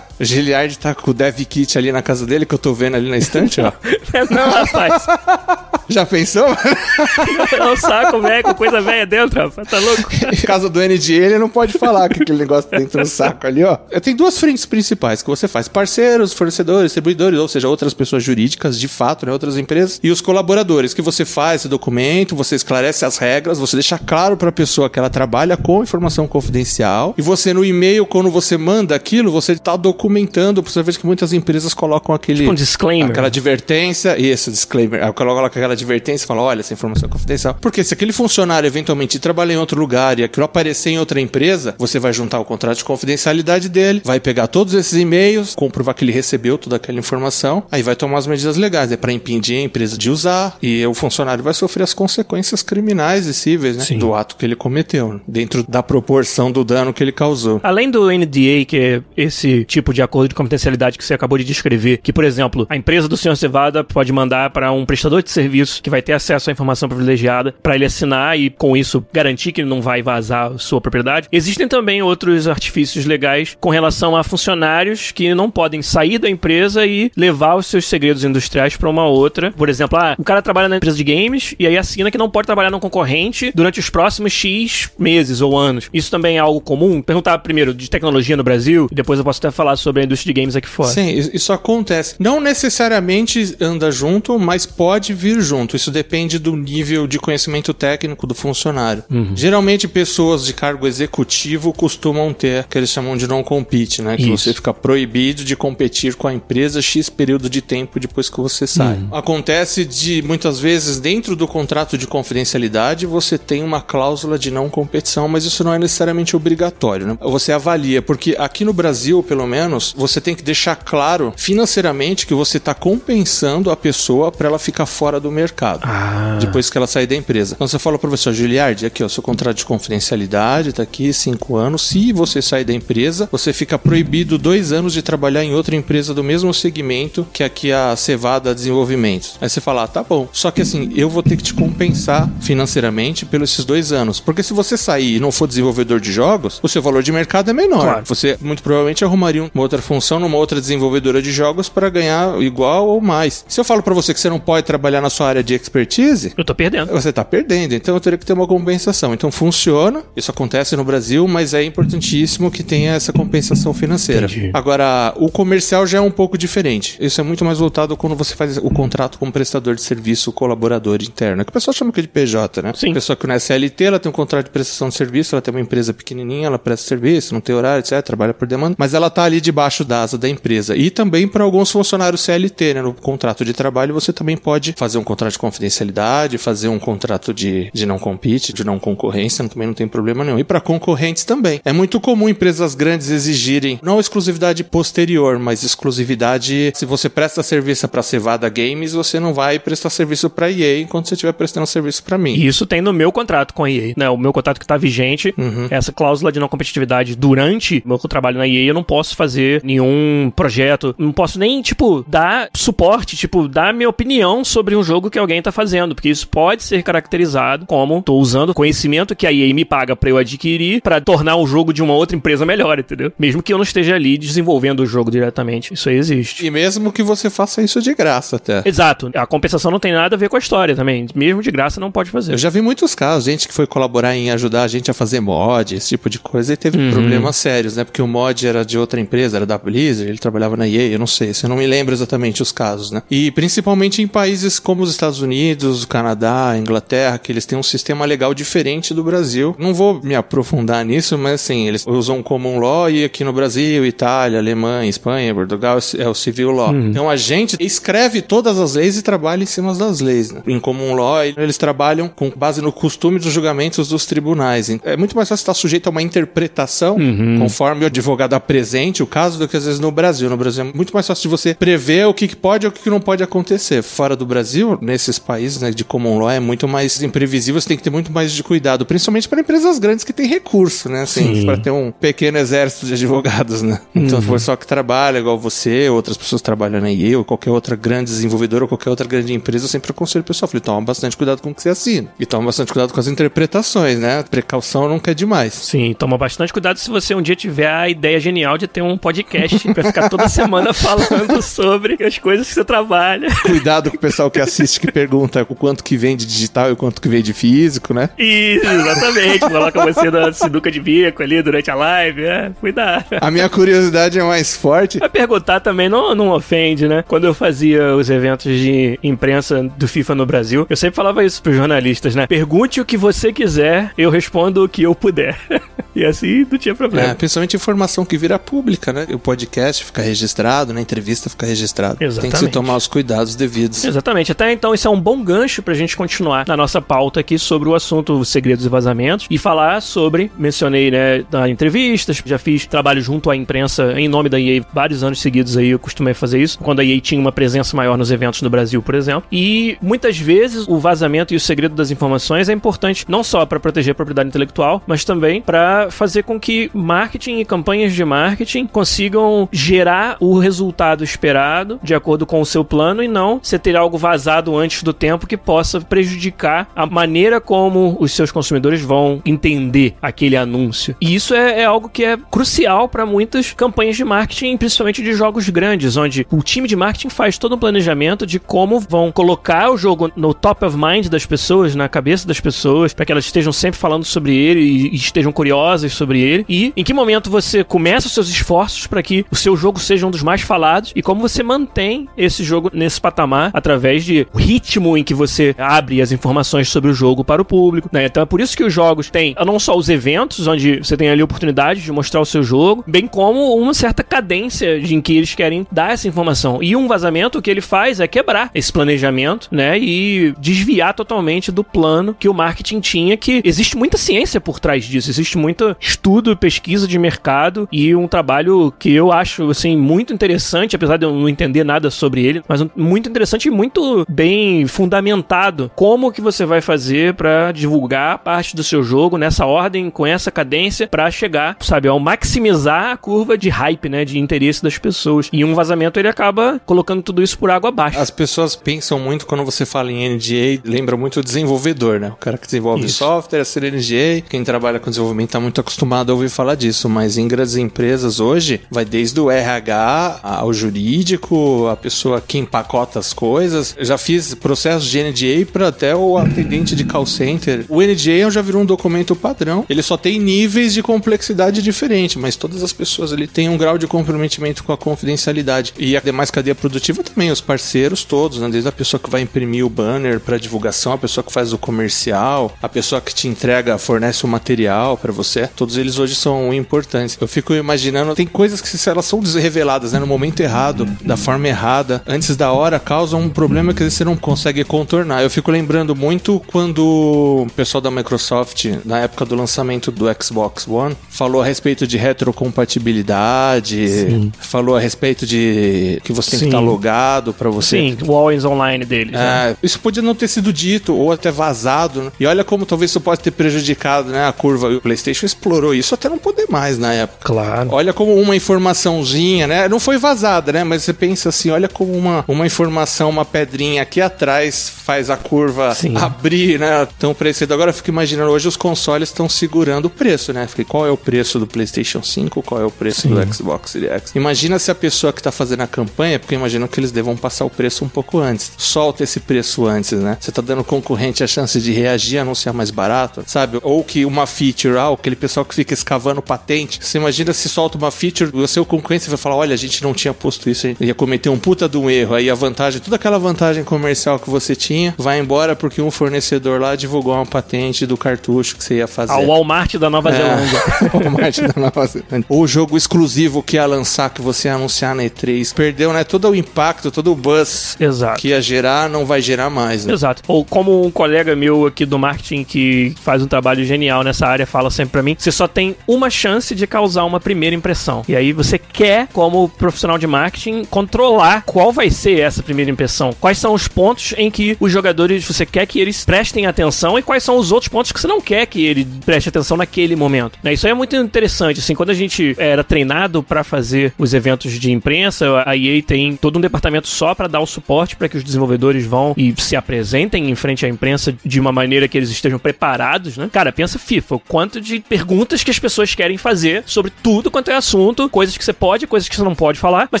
Speaker 2: O Giliard tá com o dev kit ali na casa dele, que eu tô vendo ali na estante, ó. *laughs*
Speaker 1: não, rapaz. *laughs*
Speaker 2: Já pensou?
Speaker 1: É um saco velho com coisa velha dentro, rapaz. Tá louco?
Speaker 2: Em caso do NDA, ele não pode falar que aquele negócio tá dentro do saco ali, ó. Tem duas frentes principais que você faz: parceiros, fornecedores, distribuidores, ou seja, outras pessoas jurídicas, de fato, né? Outras empresas, e os colaboradores, que você faz esse documento, você esclarece as regras, você deixa claro pra pessoa que ela trabalha com informação confidencial, e você no e-mail, quando você manda aquilo, você tá documentando, você vê que muitas empresas colocam aquele.
Speaker 1: Tipo um disclaimer.
Speaker 2: Aquela advertência, isso, disclaimer. Aí coloca aquela advertência e olha, essa informação é confidencial. Porque se aquele funcionário eventualmente trabalha em outro lugar e aquilo aparecer em outra empresa, você vai juntar o contrato de confidencialidade dele, vai pegar todos esses e-mails, comprovar que ele recebeu toda aquela informação, aí vai tomar as medidas legais, é para impedir a empresa de usar e o funcionário vai sofrer as consequências criminais e cíveis, né,
Speaker 1: Sim.
Speaker 2: do ato que ele cometeu, né, dentro da proporção do dano que ele causou.
Speaker 1: Além do NDA, que é esse tipo de acordo de confidencialidade que você acabou de descrever, que, por exemplo, a empresa do Sr. Cevada pode mandar para um prestador de serviço que vai ter acesso à informação privilegiada para ele assinar e com isso garantir que ele não vai vazar sua propriedade. Existem também outros artifícios legais com relação a funcionários que não podem sair da empresa e levar os seus segredos industriais para uma outra. Por exemplo, ah, o cara trabalha na empresa de games e aí assina que não pode trabalhar num concorrente durante os próximos X meses ou anos. Isso também é algo comum? Perguntar primeiro de tecnologia no Brasil e depois eu posso até falar sobre a indústria de games aqui fora.
Speaker 2: Sim, isso acontece. Não necessariamente anda junto, mas pode vir junto. Isso depende do nível de conhecimento técnico do funcionário. Uhum. Geralmente, pessoas de cargo executivo costumam ter que eles chamam de non-compete, né? Que isso. você fica proibido de competir com a empresa X período de tempo depois que você sai. Uhum. Acontece de muitas vezes dentro do contrato de confidencialidade você tem uma cláusula de não competição, mas isso não é necessariamente obrigatório, né? Você avalia, porque aqui no Brasil, pelo menos, você tem que deixar claro financeiramente que você está compensando a pessoa para ela ficar fora do mercado. Ah. Depois que ela sair da empresa. Então você fala, professor Giliardi, aqui, ó, seu contrato de confidencialidade tá aqui, cinco anos. Se você sair da empresa, você fica proibido dois anos de trabalhar em outra empresa do mesmo segmento que aqui a Cevada Desenvolvimentos. Aí você fala, ah, tá bom. Só que assim, eu vou ter que te compensar financeiramente pelos esses dois anos. Porque se você sair e não for desenvolvedor de jogos, o seu valor de mercado é menor. Claro. Você muito provavelmente arrumaria uma outra função numa outra desenvolvedora de jogos para ganhar igual ou mais. Se eu falo para você que você não pode trabalhar na sua área de expertise,
Speaker 1: eu tô perdendo.
Speaker 2: Você tá perdendo. Então eu teria que ter uma compensação. Então funciona, isso acontece no Brasil, mas é importantíssimo que tenha essa compensação financeira. Entendi. Agora, o comercial já é um pouco diferente. Isso é muito mais voltado quando você faz o contrato com o prestador de serviço colaborador interno, que o pessoal chama de PJ, né? Sim. A pessoa que não é CLT, ela tem um contrato de prestação de serviço, ela tem uma empresa pequenininha, ela presta serviço, não tem horário, etc, trabalha por demanda, mas ela tá ali debaixo da asa da empresa. E também para alguns funcionários CLT, né? No contrato de trabalho você também pode fazer um contrato de confidencialidade, fazer um contrato de, de não compete, de não concorrência, também não tem problema nenhum. E para concorrentes também. É muito comum empresas grandes exigirem não exclusividade posterior, mas exclusividade se você presta serviço para Cevada Games, você não vai prestar serviço para EA enquanto você estiver prestando serviço para mim.
Speaker 1: Isso tem no meu contrato com a EA, né? O meu contrato que tá vigente, uhum. essa cláusula de não competitividade durante o meu trabalho na EA, eu não posso fazer nenhum projeto, não posso nem, tipo, dar suporte, tipo, dar minha opinião sobre um jogo que alguém tá fazendo, porque isso pode ser caracterizado como tô usando o conhecimento que a EA me paga para eu adquirir para tornar o jogo de uma outra empresa melhor, entendeu? Mesmo que eu não esteja ali desenvolvendo o jogo diretamente. Isso aí existe.
Speaker 2: E mesmo que você faça isso de graça até.
Speaker 1: Exato. A compensação não tem nada a ver com a história também. Mesmo de graça não pode fazer.
Speaker 2: Eu já vi muitos casos, gente que foi colaborar em ajudar a gente a fazer mod, esse tipo de coisa, e teve uhum. problemas sérios, né? Porque o mod era de outra empresa, era da Blizzard, ele trabalhava na EA, eu não sei, eu não me lembro exatamente os casos, né? E principalmente em países como os Estados Unidos, Canadá, Inglaterra, que eles têm um sistema legal diferente do Brasil. Não vou me aprofundar nisso, mas assim, eles usam common law e aqui no Brasil, Itália, Alemanha, Espanha, Portugal é o civil law. Uhum. Então a gente escreve todas as leis e trabalha em cima das leis, né? Em common law, eles trabalham com base no costume dos julgamentos dos tribunais. É muito mais fácil estar sujeito a uma interpretação, uhum. conforme o advogado apresente o caso, do que às vezes no Brasil. No Brasil é muito mais fácil de você prever o que pode ou o que não pode acontecer. Fora do Brasil, nesses países né, de common law, é muito mais imprevisível, você tem que ter muito mais de cuidado, principalmente para empresas grandes que têm recurso, né? Assim, para ter um pequeno exército de advogados, né? Então, uhum. só que trabalha igual você, outras pessoas trabalham na IE, ou qualquer outra grande desenvolvedora, ou qualquer outra grande empresa, eu sempre aconselho o pessoal, falei, toma bastante cuidado com o que você assina. E toma bastante cuidado com as interpretações, né? Precaução nunca é demais.
Speaker 1: Sim, toma bastante cuidado se você um dia tiver a ideia genial de ter um podcast pra ficar toda semana *laughs* falando sobre as coisas que você trabalha.
Speaker 2: Cuidado com o pessoal que assiste que pergunta o quanto que vem de digital e o quanto que vem de físico, né?
Speaker 1: Isso, exatamente. Coloca você na sinuca de bico ali durante a live, é, cuidado.
Speaker 2: A minha curiosidade é mais forte.
Speaker 1: A perguntar também não, não ofende, né? Quando eu fazia os eventos de imprensa do FIFA no Brasil, eu sempre falava isso pros jornalistas, né? Pergunte o que você quiser, eu respondo o que eu puder. *laughs* E assim não tinha problema. É,
Speaker 2: principalmente informação que vira pública, né? O podcast fica registrado, né? a entrevista fica registrada. Exatamente. Tem que se tomar os cuidados devidos.
Speaker 1: Exatamente. Até então, isso é um bom gancho pra gente continuar na nossa pauta aqui sobre o assunto segredos e vazamentos e falar sobre, mencionei, né, na entrevistas, já fiz trabalho junto à imprensa em nome da EA vários anos seguidos aí, eu costumei fazer isso, quando a EA tinha uma presença maior nos eventos no Brasil, por exemplo. E muitas vezes o vazamento e o segredo das informações é importante não só para proteger a propriedade intelectual, mas também para fazer com que marketing e campanhas de marketing consigam gerar o resultado esperado de acordo com o seu plano e não você ter algo vazado antes do tempo que possa prejudicar a maneira como os seus consumidores vão entender aquele anúncio. E isso é, é algo que é crucial para muitas campanhas de marketing, principalmente de jogos grandes, onde o time de marketing faz todo um planejamento de como vão colocar o jogo no top of mind das pessoas, na cabeça das pessoas, para que elas estejam sempre falando sobre ele e estejam curiosas sobre ele. E em que momento você começa os seus esforços para que o seu jogo seja um dos mais falados e como você mantém esse jogo nesse patamar através de ritmo em que você abre as informações sobre o jogo para o público. Né? Então é por isso que os jogos têm não só os eventos, onde você tem ali a oportunidade de mostrar o seu jogo, bem como uma certa cadência em que eles querem dar essa informação. E um vazamento, o que ele faz é quebrar esse planejamento, né? E desviar totalmente do plano que o marketing tinha, que existe muita ciência por trás disso, existe muito estudo, pesquisa de mercado e um trabalho que eu acho, assim, muito interessante, apesar de eu não entender nada sobre ele, mas muito interessante e muito bem fundamentado. Como que você vai fazer para divulgar parte do seu jogo nessa ordem, com essa cadência, para chegar, sabe, ao maximizar a curva de hype, né, de interesse das pessoas. E um vazamento ele acaba colocando tudo isso por água abaixo.
Speaker 2: As pessoas pensam muito quando você fala em NDA, lembra muito o desenvolvedor, né? O cara que desenvolve isso. software, a ser NDA, quem trabalha com desenvolvimento tá muito acostumado a ouvir falar disso, mas em grandes empresas hoje vai desde o RH ao jurídico, a pessoa que empacota as coisas. Eu já fiz processos de NDA para até o atendente de call center. O NDA já virou um documento padrão. Ele só tem níveis de complexidade diferente, mas todas as pessoas ali têm um grau de comprometimento com a confidencialidade. E a demais cadeia produtiva também, os parceiros todos, né? desde a pessoa que vai imprimir o banner para divulgação, a pessoa que faz o comercial, a pessoa que te entrega, fornece o material para você. Todos eles hoje são importantes. Eu fico imaginando, tem coisas que se elas são reveladas né, no momento errado, da forma errada, antes da hora, causam um problema que você não consegue contornar. Eu fico lembrando muito quando o pessoal da Microsoft, na época do lançamento do Xbox One, falou a respeito de retrocompatibilidade, Sim. falou a respeito de que você tem Sim. que estar logado para você.
Speaker 1: Sim, o Always Online deles.
Speaker 2: É, né? Isso podia não ter sido dito ou até vazado. Né? E olha como talvez isso pode ter prejudicado né, a curva. O PlayStation explorou isso até não poder mais na época.
Speaker 1: Claro.
Speaker 2: Olha como uma informaçãozinha, né? Não foi vazada, né? Mas você pensa assim, olha como uma, uma informação, uma pedrinha aqui atrás faz a curva Sim. abrir, né? Tão parecido. Agora eu fico imaginando, hoje os consoles estão segurando o preço, né? Qual é o preço do PlayStation 5? Qual é o preço Sim. do Xbox Series X? Imagina se a pessoa que está fazendo a campanha, porque imagino que eles devam passar o preço um pouco antes. Solta esse preço antes, né? Você está dando concorrente a chance de reagir, anunciar mais barato, sabe? Ou que uma feature, ah, aquele pessoal que fica escavando patente. Você imagina se solta uma feature, o seu concorrente vai falar: olha, a gente não tinha posto isso, ia cometer um puta de um erro. Aí a vantagem, toda aquela vantagem comercial que você tinha, vai embora porque um fornecedor lá divulgou uma patente do cartucho que você ia fazer.
Speaker 1: Ao Walmart da Nova é, Zelândia. *laughs*
Speaker 2: Walmart da Nova Zelândia. O jogo exclusivo que ia lançar, que você ia anunciar na E3, perdeu, né? Todo o impacto, todo o buzz
Speaker 1: Exato.
Speaker 2: que ia gerar, não vai gerar mais. Né?
Speaker 1: Exato. Ou como um colega meu aqui do marketing que faz um trabalho genial nessa área fala sempre para mim, você só tem uma chance de causar uma primeira impressão. E aí você quer, como profissional de marketing, controlar qual vai ser essa primeira impressão. Quais são os pontos em que os jogadores você quer que eles prestem atenção e quais são os outros pontos que você não quer que ele preste atenção naquele momento. Né? Isso aí é muito interessante. Assim, quando a gente era treinado para fazer os eventos de imprensa, a EA tem todo um departamento só para dar o suporte para que os desenvolvedores vão e se apresentem em frente à imprensa de uma maneira que eles estejam preparados, né? Cara, pensa FIFA, o quanto de perguntas que as pessoas querem fazer sobre tudo quanto é assunto, coisas que você pode, coisas que você não pode falar, mas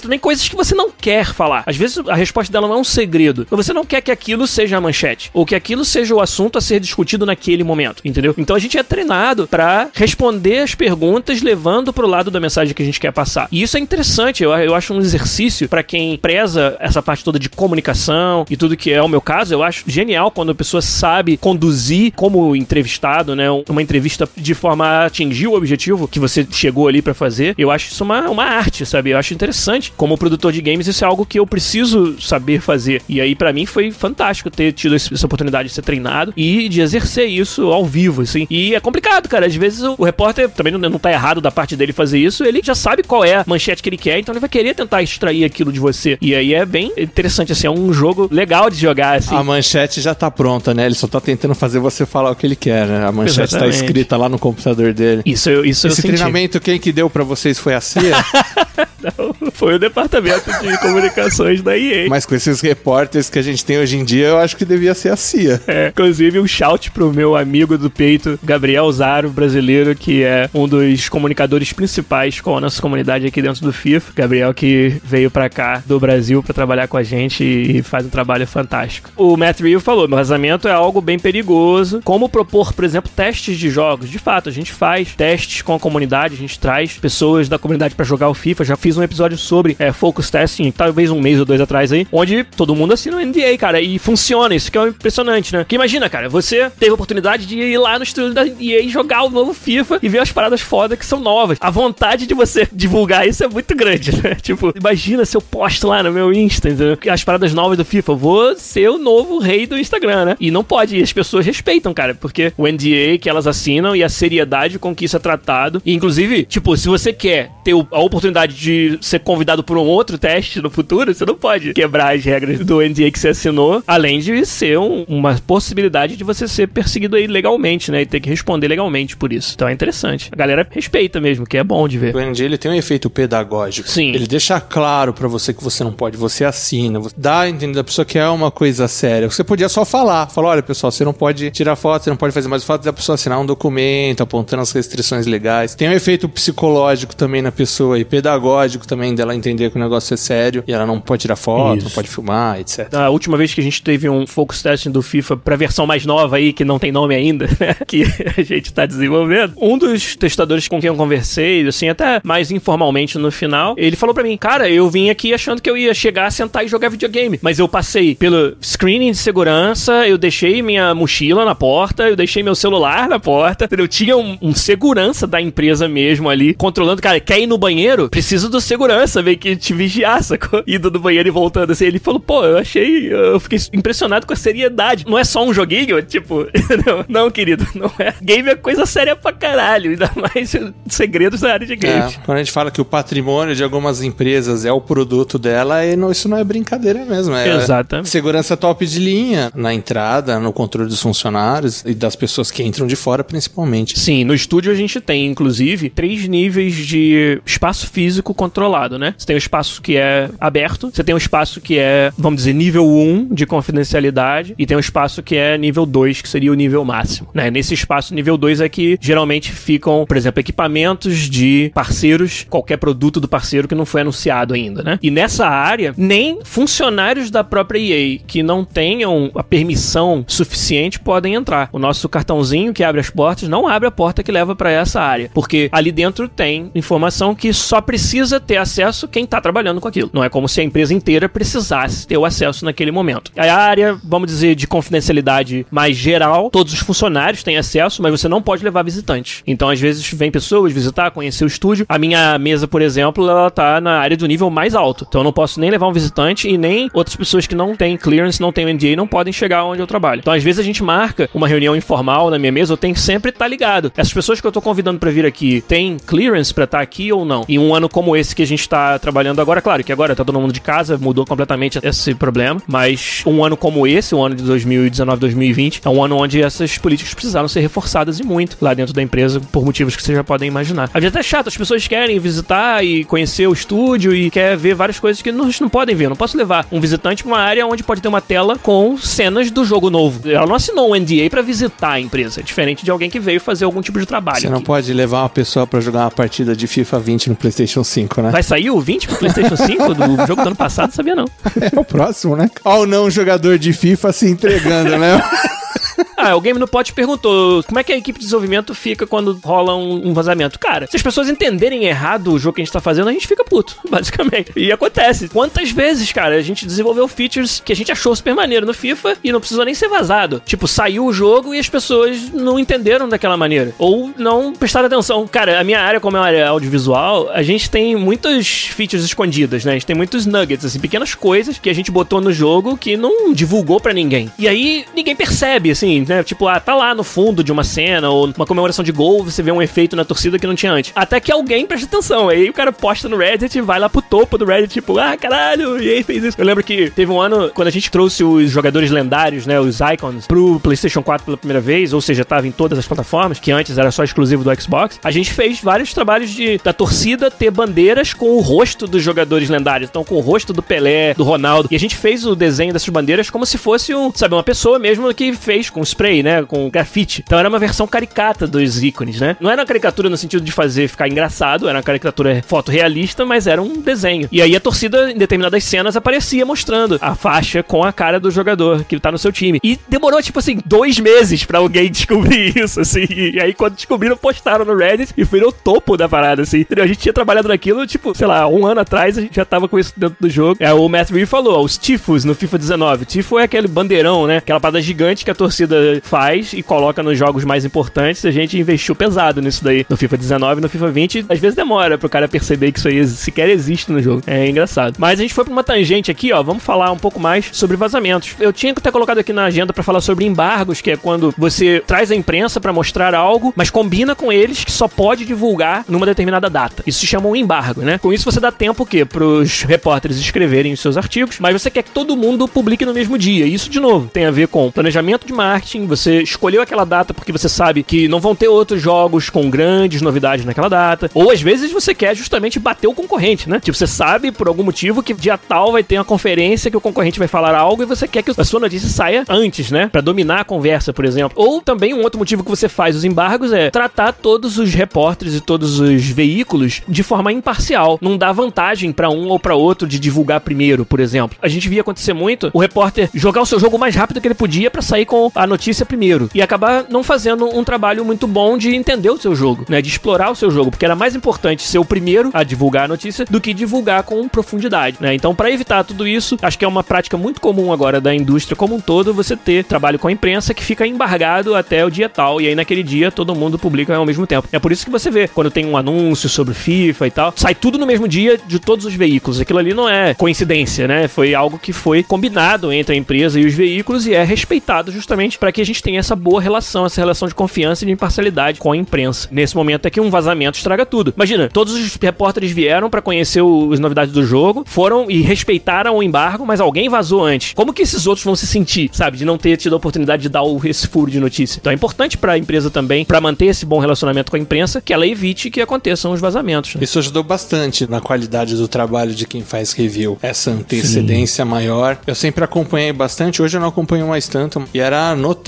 Speaker 1: também coisas que você não quer falar. Às vezes a resposta dela não é um segredo, mas você não quer que aquilo seja a manchete, ou que aquilo seja o assunto a ser discutido naquele momento, entendeu? Então a gente é treinado para responder as perguntas levando pro lado da mensagem que a gente quer passar. E isso é interessante, eu, eu acho um exercício para quem preza essa parte toda de comunicação e tudo que é o meu caso, eu acho genial quando a pessoa sabe conduzir como entrevistado, né, uma entrevista de forma atingir o objetivo que você chegou ali para fazer. Eu acho isso uma, uma arte, sabe? Eu acho interessante. Como produtor de games, isso é algo que eu preciso saber fazer. E aí, para mim, foi fantástico ter tido essa oportunidade de ser treinado e de exercer isso ao vivo, assim. E é complicado, cara. Às vezes o, o repórter também não, não tá errado da parte dele fazer isso, ele já sabe qual é a manchete que ele quer, então ele vai querer tentar extrair aquilo de você. E aí é bem interessante, assim, é um jogo legal de jogar, assim.
Speaker 2: A manchete já tá pronta, né? Ele só tá tentando fazer você falar o que ele quer, né? A manchete tá Exatamente. tá escrita lá no computador simulador dele.
Speaker 1: Isso, eu- isso
Speaker 2: Esse
Speaker 1: eu senti.
Speaker 2: treinamento, quem que deu pra vocês foi a CIA? *laughs*
Speaker 1: Não, *laughs* foi o departamento de comunicações da EA.
Speaker 2: Mas com esses repórteres que a gente tem hoje em dia, eu acho que devia ser a CIA.
Speaker 1: É, inclusive um shout pro meu amigo do peito, Gabriel Zaro, brasileiro, que é um dos comunicadores principais com a nossa comunidade aqui dentro do FIFA. Gabriel que veio pra cá do Brasil pra trabalhar com a gente e faz um trabalho fantástico. O Matt Reel falou, vazamento é algo bem perigoso. Como propor, por exemplo, testes de jogos? De fato, a gente faz testes com a comunidade, a gente traz pessoas da comunidade pra jogar o FIFA. Já fiz um episódio sobre é, focus testing, talvez um mês ou dois atrás aí, onde todo mundo assina o NDA, cara, e funciona. Isso que é impressionante, né? Porque imagina, cara, você teve a oportunidade de ir lá no estúdio da EA e jogar o novo FIFA e ver as paradas foda que são novas. A vontade de você *laughs* divulgar isso é muito grande, né? *laughs* Tipo, imagina se eu posto lá no meu Insta, entendeu? As paradas novas do FIFA, vou ser o novo rei do Instagram, né? E não pode, as pessoas respeitam, cara, porque o NDA que elas assinam e a seriedade com que isso é tratado. E, inclusive, tipo, se você quer ter a oportunidade de ser convidado por um outro teste no futuro, você não pode quebrar as regras do NDA que você assinou, além de ser um- uma possibilidade de você ser perseguido aí legalmente, né? E ter que responder legalmente por isso. Então é interessante. A galera respeita mesmo, que é bom de ver.
Speaker 2: O NG ele tem um efeito pedagógico.
Speaker 1: Sim.
Speaker 2: Ele deixa claro pra você que você não pode, você assina, dá a entender da pessoa que é uma coisa séria. Você podia só falar, falar, olha pessoal, você não pode tirar foto, você não pode fazer mais foto da pessoa assinar um documento apontando as restrições legais. Tem um efeito psicológico também na pessoa e pedagógico também dela entender que o negócio é sério e ela não pode tirar foto,
Speaker 1: Isso.
Speaker 2: não pode filmar, etc.
Speaker 1: A última vez que a gente teve um focus testing do FIFA pra versão mais nova aí, que não tem nome ainda, *laughs* né? Que a gente tá desenvolvendo. Um dos testadores com quem eu conversei, assim, até mais informalmente no final, ele falou pra mim, cara, eu vim aqui achando que eu ia chegar, sentar e jogar videogame. Mas eu passei pelo screening de segurança, eu deixei minha mochila na porta, eu deixei meu celular na porta, entendeu? Tinha um, um segurança da empresa mesmo ali, controlando, cara, quer ir no banheiro? Preciso do segurança, meio que te vigiar, sacou? *laughs* Indo no banheiro e voltando assim. Ele falou, pô, eu achei, eu fiquei impressionado com a seriedade. Não é só um joguinho, tipo, *laughs* não, não, querido, não é. Game é coisa séria pra caralho, ainda mais *laughs* segredos da área de
Speaker 2: É,
Speaker 1: games.
Speaker 2: quando a gente fala que o patrimônio de algumas empresas é o produto dela, e não- isso não é brincadeira mesmo. É
Speaker 1: Exatamente.
Speaker 2: segurança top de linha na entrada, no controle dos funcionários e das pessoas que entram de fora, principalmente.
Speaker 1: Sim, no estúdio a gente tem, inclusive, três níveis de espaço físico controlado, né? Você tem o espaço que é aberto, você tem o espaço que é, vamos dizer, nível 1 de confidencialidade, e tem o espaço que é nível 2, que seria o nível máximo, né? Nesse espaço nível 2 é que geralmente ficam, por exemplo, equipamentos de parceiros, qualquer produto do parceiro que não foi anunciado ainda, né? E nessa área, nem funcionários da própria EA que não tenham a permissão suficiente podem entrar. O nosso cartãozinho que abre as portas não abre a porta que leva para essa área, porque ali dentro tem informação que só precisa ter acesso quem tá trabalhando com aquilo. Não é como se a empresa inteira precisasse ter o acesso naquele momento. A área, vamos dizer, de confidencialidade mais geral, todos os funcionários têm acesso, mas você não pode levar visitantes. Então, às vezes, vem pessoas visitar, conhecer o estúdio. A minha mesa, por exemplo, ela tá na área do nível mais alto. Então, eu não posso nem levar um visitante e nem outras pessoas que não têm clearance, não têm NDA, não podem chegar onde eu trabalho. Então, às vezes, a gente marca uma reunião informal na minha mesa, eu tenho que sempre estar ligado. Essas pessoas que eu tô convidando pra vir aqui têm clearance pra estar aqui ou não? Em um ano como esse que a gente tá trabalhando agora, claro que agora tá todo mundo de casa, mudou completamente esse problema, mas um ano como esse, o ano de 2019, 2020, é um ano onde essas políticas precisaram ser reforçadas e muito lá dentro da empresa, por motivos que vocês já podem imaginar. Às vezes é chato, as pessoas querem visitar e conhecer o estúdio e quer ver várias coisas que não, não podem ver. Eu não posso levar um visitante pra uma área onde pode ter uma tela com cenas do jogo novo. Ela não assinou um NDA pra visitar a empresa, é diferente de alguém que veio fazer algum tipo de trabalho.
Speaker 2: Você não
Speaker 1: aqui.
Speaker 2: pode levar uma pessoa pra jogar uma partida de FIFA 20 no PlayStation 5, né?
Speaker 1: Vai sair o 20 pro PlayStation 5 do *laughs* jogo do ano passado? Sabia não.
Speaker 2: É o próximo, né? Ó, o não jogador de FIFA se entregando, né? *laughs*
Speaker 1: Ah, o Game no Pot perguntou como é que a equipe de desenvolvimento fica quando rola um, um vazamento. Cara, se as pessoas entenderem errado o jogo que a gente tá fazendo, a gente fica puto, *laughs* basicamente. E acontece. Quantas vezes, cara, a gente desenvolveu features que a gente achou super maneiro no FIFA e não precisou nem ser vazado. Tipo, saiu o jogo e as pessoas não entenderam daquela maneira. Ou não prestaram atenção. Cara, a minha área, como é uma área audiovisual, a gente tem muitas features escondidas, né? A gente tem muitos nuggets, assim, pequenas coisas que a gente botou no jogo que não divulgou pra ninguém. E aí, ninguém percebe, assim, né? Né? Tipo, ah, tá lá no fundo de uma cena ou uma comemoração de gol, você vê um efeito na torcida que não tinha antes. Até que alguém preste atenção. Aí o cara posta no Reddit vai lá pro topo do Reddit, tipo, ah, caralho, e aí fez isso. Eu lembro que teve um ano quando a gente trouxe os jogadores lendários, né, os icons, pro PlayStation 4 pela primeira vez, ou seja, tava em todas as plataformas, que antes era só exclusivo do Xbox. A gente fez vários trabalhos de da torcida ter bandeiras com o rosto dos jogadores lendários, então com o rosto do Pelé, do Ronaldo. E a gente fez o desenho dessas bandeiras como se fosse um, sabe, uma pessoa mesmo que fez com spray, né, com grafite. Então era uma versão caricata dos ícones, né? Não era uma caricatura no sentido de fazer ficar engraçado, era uma caricatura fotorrealista, mas era um desenho. E aí a torcida, em determinadas cenas, aparecia mostrando a faixa com a cara do jogador que tá no seu time. E demorou, tipo assim, dois meses para alguém *laughs* descobrir isso, assim. E aí, quando descobriram, postaram no Reddit e foi no topo da parada, assim. Entendeu? A gente tinha trabalhado naquilo, tipo, sei lá, um ano atrás, a gente já tava com isso dentro do jogo. É, o Matt Reeves falou, os tifos no FIFA 19. Tifo é aquele bandeirão, né? Aquela parada gigante que a torcida faz e coloca nos jogos mais importantes. A gente investiu pesado nisso daí no FIFA 19 no FIFA 20. Às vezes demora pro cara perceber que isso aí sequer existe no jogo. É engraçado. Mas a gente foi pra uma tangente aqui, ó. Vamos falar um pouco mais sobre vazamentos. Eu tinha que ter colocado aqui na agenda para falar sobre embargos, que é quando você traz a imprensa para mostrar algo, mas combina com eles que só pode divulgar numa determinada data. Isso se chama um embargo, né? Com isso você dá tempo o quê? Pros repórteres escreverem os seus artigos, mas você quer que todo mundo publique no mesmo dia. Isso, de novo, tem a ver com planejamento de marketing. Você escolheu aquela data porque você sabe que não vão ter outros jogos com grandes novidades naquela data. Ou às vezes você quer justamente bater o concorrente, né? Tipo, você sabe por algum motivo que dia tal vai ter uma conferência que o concorrente vai falar algo e você quer que a sua notícia saia antes, né? Para dominar a conversa, por exemplo. Ou também um outro motivo que você faz os embargos é tratar todos os repórteres e todos os veículos de forma imparcial. Não dá vantagem para um ou para outro de divulgar primeiro, por exemplo. A gente via acontecer muito o repórter jogar o seu jogo o mais rápido que ele podia para sair com a notícia primeiro e acabar não fazendo um trabalho muito bom de entender o seu jogo, né? De explorar o seu jogo, porque era mais importante ser o primeiro a divulgar a notícia do que divulgar com profundidade, né? Então, para evitar tudo isso, acho que é uma prática muito comum agora da indústria como um todo você ter trabalho com a imprensa que fica embargado até o dia tal e aí naquele dia todo mundo publica ao mesmo tempo. É por isso que você vê quando tem um anúncio sobre FIFA e tal, sai tudo no mesmo dia de todos os veículos. Aquilo ali não é coincidência, né? Foi algo que foi combinado entre a empresa e os veículos e é respeitado justamente para que a gente tenha essa boa relação, essa relação de confiança e de imparcialidade com a imprensa. Nesse momento é que um vazamento estraga tudo. Imagina, todos os repórteres vieram para conhecer as novidades do jogo, foram e respeitaram o embargo, mas alguém vazou antes. Como que esses outros vão se sentir, sabe, de não ter tido a oportunidade de dar esse furo de notícia? Então é importante para a empresa também, para manter esse bom relacionamento com a imprensa, que ela evite que aconteçam os vazamentos. Né?
Speaker 2: Isso ajudou bastante na qualidade do trabalho de quem faz review. Essa antecedência Sim. maior. Eu sempre acompanhei bastante, hoje eu não acompanho mais tanto. E era notável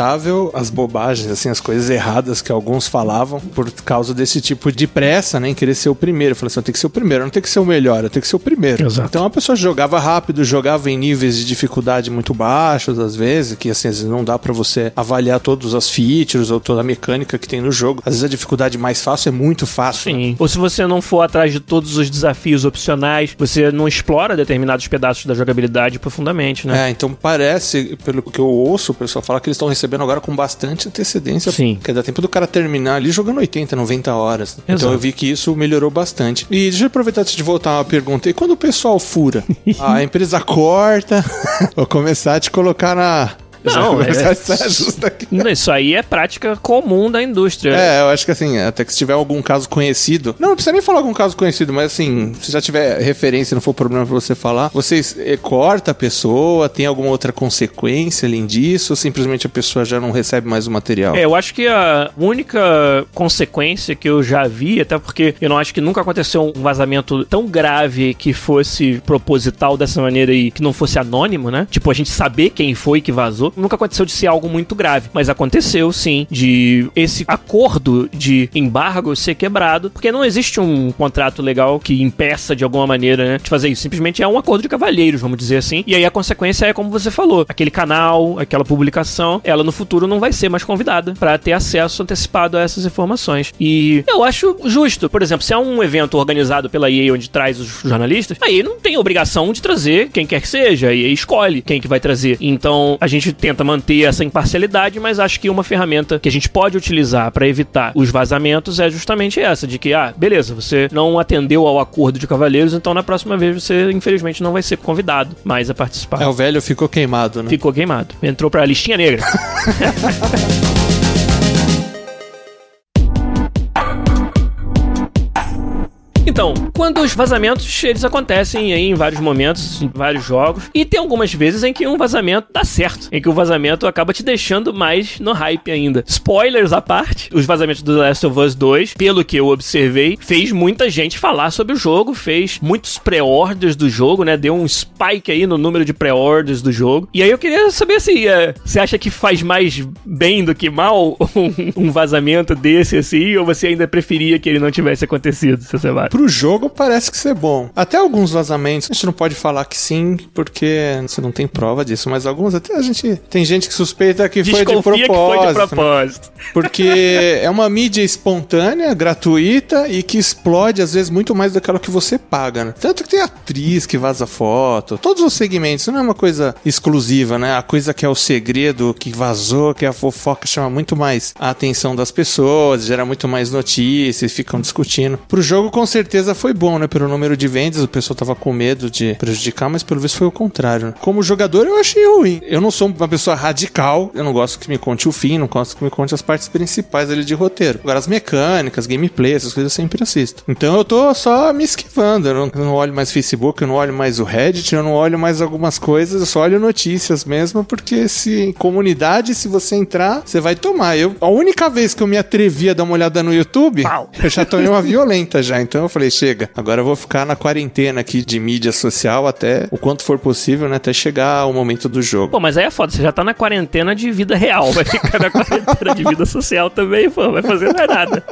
Speaker 2: as bobagens, assim, as coisas erradas que alguns falavam por causa desse tipo de pressa, né? Em querer ser o primeiro. Falei assim, eu tenho que ser o primeiro, eu não tenho que ser o melhor, eu tenho que ser o primeiro. Exato. Então a pessoa jogava rápido, jogava em níveis de dificuldade muito baixos, às vezes, que assim, às vezes não dá para você avaliar todas as features ou toda a mecânica que tem no jogo. Às vezes a dificuldade mais fácil é muito fácil.
Speaker 1: Sim. Né? Ou se você não for atrás de todos os desafios opcionais, você não explora determinados pedaços da jogabilidade profundamente, né?
Speaker 2: É, então parece, pelo que eu ouço, o pessoal fala que eles estão recebendo agora com bastante antecedência.
Speaker 1: Sim.
Speaker 2: Que dá tempo do cara terminar ali jogando 80, 90 horas. Exato. Então eu vi que isso melhorou bastante. E deixa eu aproveitar antes de voltar uma pergunta. E quando o pessoal fura? *laughs* a empresa corta, *laughs* vou começar a te colocar na,
Speaker 1: não, é, é isso aí é prática comum da indústria.
Speaker 2: É, eu acho que assim, até que se tiver algum caso conhecido. Não, não precisa nem falar algum caso conhecido, mas assim, se já tiver referência, não for problema pra você falar, vocês eh, corta a pessoa, tem alguma outra consequência além disso, ou simplesmente a pessoa já não recebe mais o material?
Speaker 1: É, eu acho que a única consequência que eu já vi, até porque eu não acho que nunca aconteceu um vazamento tão grave que fosse proposital dessa maneira e que não fosse anônimo, né? Tipo, a gente saber quem foi que vazou nunca aconteceu de ser algo muito grave, mas aconteceu sim de esse acordo de embargo ser quebrado, porque não existe um contrato legal que impeça de alguma maneira, né, de fazer isso. Simplesmente é um acordo de cavalheiros, vamos dizer assim. E aí a consequência é como você falou, aquele canal, aquela publicação, ela no futuro não vai ser mais convidada para ter acesso antecipado a essas informações. E eu acho justo, por exemplo, se é um evento organizado pela EA onde traz os jornalistas, aí não tem obrigação de trazer quem quer que seja, e escolhe quem que vai trazer. Então a gente tenta manter essa imparcialidade, mas acho que uma ferramenta que a gente pode utilizar para evitar os vazamentos é justamente essa, de que, ah, beleza, você não atendeu ao acordo de cavaleiros, então na próxima vez você, infelizmente, não vai ser convidado mais a participar.
Speaker 2: É, o velho ficou queimado, né?
Speaker 1: Ficou queimado. Entrou pra listinha negra. *laughs* Então, quando os vazamentos, eles acontecem em vários momentos, em vários jogos, e tem algumas vezes em que um vazamento dá certo, em que o vazamento acaba te deixando mais no hype ainda. Spoilers à parte, os vazamentos do Last of Us 2, pelo que eu observei, fez muita gente falar sobre o jogo, fez muitos pré-orders do jogo, né? Deu um spike aí no número de pré-orders do jogo. E aí eu queria saber assim, você acha que faz mais bem do que mal *laughs* um, vazamento desse assim, ou você ainda preferia que ele não tivesse acontecido, seu Sebastião?
Speaker 2: Pro jogo parece que ser bom. Até alguns vazamentos, a gente não pode falar que sim, porque você não tem prova disso, mas alguns até a gente. Tem gente que suspeita que foi de propósito. Que foi de propósito. Né? *laughs* Porque é uma mídia espontânea, gratuita e que explode às vezes muito mais daquela que você paga, né? Tanto que tem atriz que vaza foto, todos os segmentos, não é uma coisa exclusiva, né? A coisa que é o segredo, que vazou, que é a fofoca, chama muito mais a atenção das pessoas, gera muito mais notícias, ficam discutindo. Pro jogo, com certeza certeza foi bom, né? Pelo número de vendas, o pessoal tava com medo de prejudicar, mas pelo visto foi o contrário. Como jogador, eu achei ruim. Eu não sou uma pessoa radical, eu não gosto que me conte o fim, não gosto que me conte as partes principais ali de roteiro. Agora, as mecânicas, gameplay, essas coisas eu sempre assisto. Então eu tô só me esquivando. Eu não, eu não olho mais Facebook, eu não olho mais o Reddit, eu não olho mais algumas coisas, eu só olho notícias mesmo, porque se comunidade, se você entrar, você vai tomar. Eu, a única vez que eu me atrevi a dar uma olhada no YouTube, Pau. eu já tomei uma *laughs* violenta já. Então eu falei, falei, chega, agora eu vou ficar na quarentena aqui de mídia social até o quanto for possível, né? Até chegar o momento do jogo.
Speaker 1: Pô, mas aí é foda, você já tá na quarentena de vida real, vai ficar na *laughs* quarentena de vida social também, pô, vai fazer mais nada.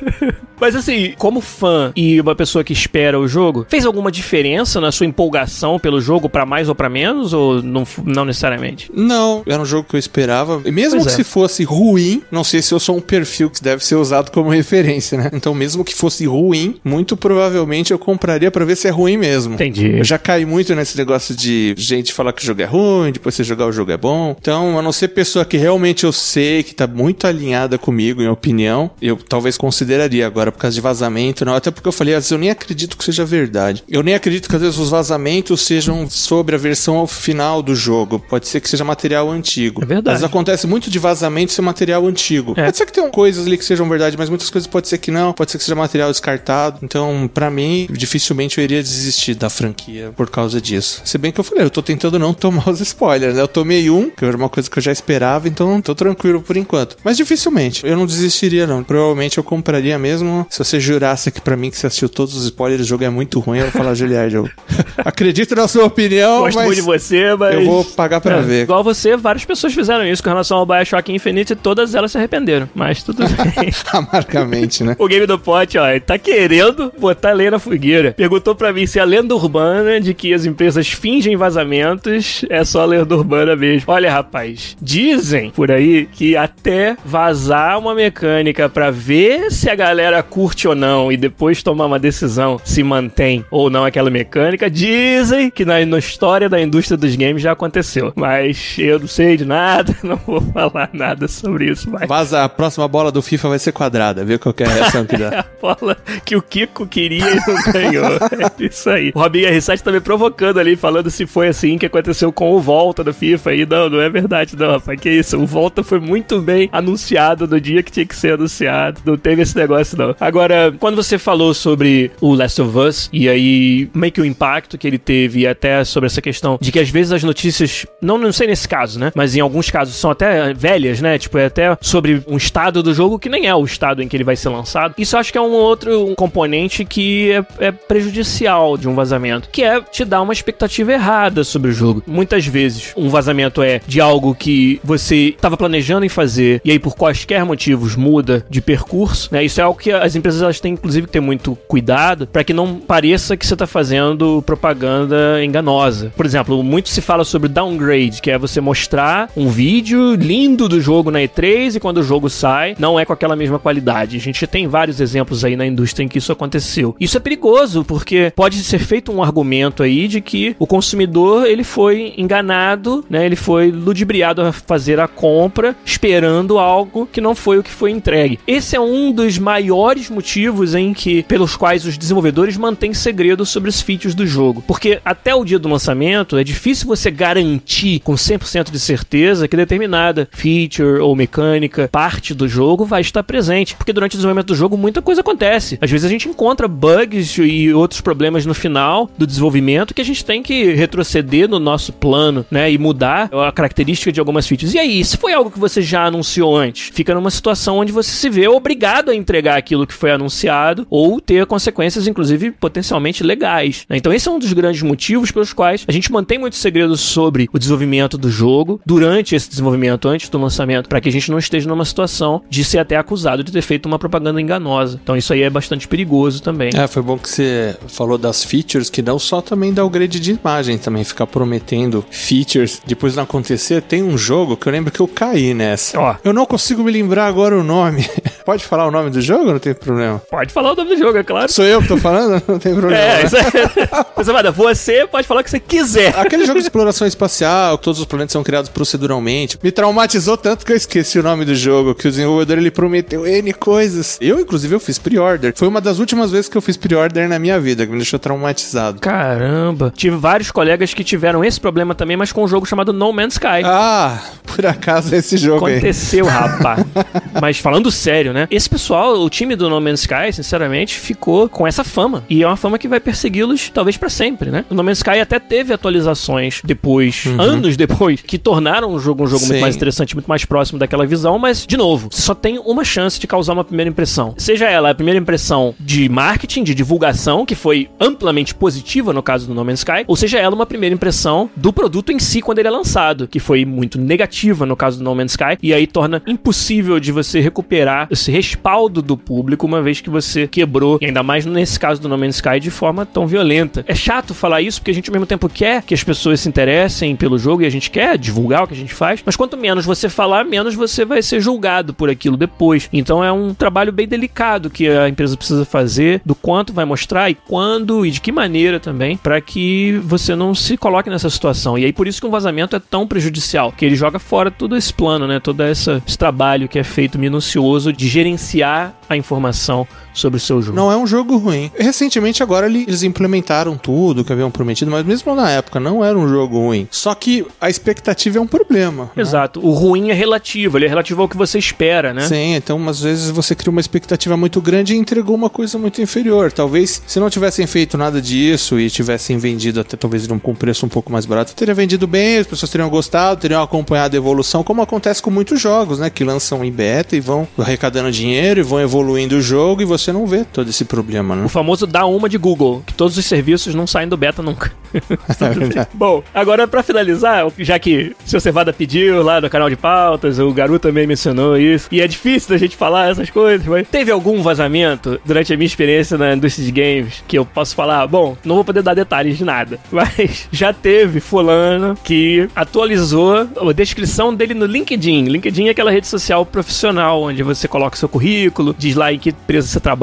Speaker 1: *laughs* mas assim, como fã e uma pessoa que espera o jogo, fez alguma diferença na sua empolgação pelo jogo para mais ou para menos ou não, não necessariamente?
Speaker 2: Não, era um jogo que eu esperava. E mesmo pois que é. se fosse ruim, não sei se eu sou um perfil que deve ser usado como *laughs* referência, né? Então, mesmo que fosse ruim, muito provavelmente eu compraria para ver se é ruim mesmo.
Speaker 1: Entendi.
Speaker 2: Eu já caí muito nesse negócio de gente falar que o jogo é ruim, depois você jogar o jogo é bom. Então, a não ser pessoa que realmente eu sei que tá muito alinhada comigo em opinião, eu talvez consideraria agora por causa de vazamento, não, até porque eu falei, às vezes eu nem acredito que seja verdade. Eu nem acredito que às vezes os vazamentos sejam sobre a versão final do jogo. Pode ser que seja material antigo.
Speaker 1: É verdade.
Speaker 2: Mas acontece muito de vazamento ser material antigo. É. Pode ser que tenham coisas ali que sejam verdade, mas muitas coisas pode ser que não. Pode ser que seja material descartado. Então, então, para mim, dificilmente eu iria desistir da franquia por causa disso. Se bem que eu falei, eu tô tentando não *laughs* tomar os spoilers, né? Eu tomei um, que era uma coisa que eu já esperava, então tô tranquilo por enquanto. Mas dificilmente, eu não desistiria não. Provavelmente eu compraria mesmo. Se você jurasse aqui para mim que você assistiu todos os spoilers, o jogo é muito ruim, eu vou falar, *laughs* Juliard, eu *laughs* acredito na sua opinião,
Speaker 1: Gosto
Speaker 2: mas
Speaker 1: muito de você, mas...
Speaker 2: Eu vou pagar para é, ver.
Speaker 1: Igual você, várias pessoas fizeram isso com relação ao Bioshock Infinite e todas elas se arrependeram, mas tudo bem.
Speaker 2: Amargamente, né?
Speaker 1: o game do pote, ó, tá querendo botar lenha na fogueira. Perguntou pra mim se a lenda urbana de que as empresas fingem vazamentos é só lenda urbana mesmo. Olha, rapaz, dizem por aí que até vazar uma mecânica para ver se a galera curte ou não e depois tomar uma decisão se mantém ou não aquela mecânica, dizem que na, na história da indústria dos games já aconteceu. Mas eu não sei de nada, *laughs* não vou falar nada sobre isso. Mas...
Speaker 2: Vaza, a próxima bola do FIFA vai ser quadrada, viu qual é a reação que dá. *laughs*
Speaker 1: a bola que o Kiko queria e não ganhou. *laughs* É isso aí. O Robinho R7 tá me provocando ali, falando se foi assim que aconteceu com o Volta do FIFA aí. Não, não é verdade, não, rapaz. Que isso? O Volta foi muito bem anunciado no dia que tinha que ser anunciado. Não teve esse negócio, não. Agora, quando você falou sobre o Last of Us, e aí meio que o impacto que ele teve, e até sobre essa questão de que às vezes as notícias, não, não sei nesse caso, né? Mas em alguns casos são até velhas, né? Tipo, é até sobre um estado do jogo que nem é o estado em que ele vai ser lançado. Isso acho que é um outro componente que é, é, prejudicial de um vazamento, que é te dar uma expectativa errada sobre o jogo. Muitas vezes, um vazamento é de algo que você estava planejando em fazer e aí por quaisquer motivos muda de percurso, né? Isso é algo que as empresas elas têm inclusive que ter muito cuidado para que não pareça que você está fazendo propaganda enganosa. Por exemplo, muito se fala sobre downgrade, que é você mostrar um vídeo lindo do jogo na E3 e quando o jogo sai, não é com aquela mesma qualidade. A gente tem vários exemplos aí na indústria em que isso aconteceu. Isso é perigoso, porque pode ser feito um argumento aí de que o consumidor ele foi enganado, né? Ele foi ludibriado a fazer a compra esperando algo que não foi o que foi entregue. Esse é um dos maiores motivos em que pelos quais os desenvolvedores mantêm segredo sobre os features do jogo, porque até o dia do lançamento é difícil você garantir com 100% de certeza que determinada feature ou mecânica, parte do jogo vai estar presente, porque durante o desenvolvimento do jogo muita coisa acontece. Às vezes a gente encontra bugs e outros problemas no final do desenvolvimento que a gente tem que retroceder no nosso plano, né, e mudar a característica de algumas features. E aí, se foi algo que você já anunciou antes, fica numa situação onde você se vê obrigado a entregar aquilo que foi anunciado ou ter consequências, inclusive potencialmente legais. Né? Então, esse é um dos grandes motivos pelos quais a gente mantém muitos segredos sobre o desenvolvimento do jogo durante esse desenvolvimento, antes do lançamento, para que a gente não esteja numa situação de ser até acusado de ter feito uma propaganda enganosa. Então, isso aí é bastante perigoso também.
Speaker 2: É, foi bom que você falou das features, que não só também dá o grade de imagem, também ficar prometendo features, depois não acontecer. Tem um jogo que eu lembro que eu caí nessa.
Speaker 1: Ó.
Speaker 2: Eu não consigo me lembrar agora o nome. *laughs* Pode falar o nome do jogo? Não tem problema.
Speaker 1: Pode falar o nome do jogo, é claro.
Speaker 2: Sou eu que tô falando? *laughs* Não tem problema.
Speaker 1: É, isso é... *laughs* Você, pode falar o que você quiser.
Speaker 2: Aquele jogo de exploração espacial, que todos os planetas são criados proceduralmente, me traumatizou tanto que eu esqueci o nome do jogo, que o desenvolvedor ele prometeu N coisas. Eu, inclusive, eu fiz pre-order. Foi uma das últimas vezes que eu fiz pre-order na minha vida, que me deixou traumatizado.
Speaker 1: Caramba. Tive vários colegas que tiveram esse problema também, mas com um jogo chamado No Man's Sky.
Speaker 2: Ah, por acaso esse jogo aí.
Speaker 1: Aconteceu, *laughs* rapaz. Mas falando sério, né? Esse pessoal, o time do No Man's Sky, sinceramente, ficou com essa fama. E é uma fama que vai persegui-los, talvez, pra sempre, né? O No Man's Sky até teve atualizações depois, anos depois, que tornaram o jogo um jogo
Speaker 2: Sim.
Speaker 1: muito mais interessante, muito mais próximo daquela visão, mas, de novo, só tem uma chance de causar uma primeira impressão. Seja ela a primeira impressão de marketing, de divulgação, que foi amplamente positiva no caso do No Man's Sky, ou seja ela uma primeira impressão do produto em si quando ele é lançado, que foi muito negativa no caso do No Man's Sky, e aí torna impossível de você recuperar esse respaldo do público uma vez que você quebrou, e ainda mais nesse caso do No Man's Sky, de forma tão violenta. É chato falar isso porque a gente ao mesmo tempo quer que as pessoas se interessem pelo jogo e a gente quer divulgar o que a gente faz, mas quanto menos você falar, menos você vai ser julgado por aquilo depois. Então é um trabalho bem delicado que a empresa precisa fazer, do quanto vai mostrar e quando e de que maneira também, para que você não se coloque nessa situação. E aí por isso que um vazamento é tão prejudicial, que ele joga fora todo esse plano, né? Todo essa, esse trabalho que é feito minucioso de gerenciar a informação sobre o seu jogo.
Speaker 2: Não é um jogo ruim. Recentemente, agora ele- eles implementaram tudo que haviam prometido, mas mesmo na época não era um jogo ruim. Só que a expectativa é um problema. né?
Speaker 1: Exato. O ruim é relativo, ele é relativo ao que você espera, né?
Speaker 2: Sim, então às vezes você cria uma expectativa muito grande e entregou uma coisa muito inferior. Talvez se não tivessem feito nada disso e tivessem vendido até talvez com um preço um pouco mais barato, teria vendido bem, as pessoas teriam gostado, teriam acompanhado a evolução, como acontece com muitos jogos, né? Que lançam em beta e vão arrecadando dinheiro e vão evoluindo o jogo e você não vê todo esse problema, né?
Speaker 1: O famoso dá uma de Google, que todos os serviços não saem do beta nunca. *laughs*
Speaker 2: É.
Speaker 1: Bom, agora pra finalizar, já que o seu Cevada pediu lá no canal de pautas, o Garu também mencionou isso, e é difícil da gente falar essas coisas, mas teve algum vazamento durante a minha experiência na indústria de games que eu posso falar? Bom, não vou poder dar detalhes de nada, *laughs* mas já teve fulano que atualizou a descrição dele no LinkedIn. LinkedIn é aquela rede social profissional onde você coloca seu currículo, diz lá em que empresa você trabalha,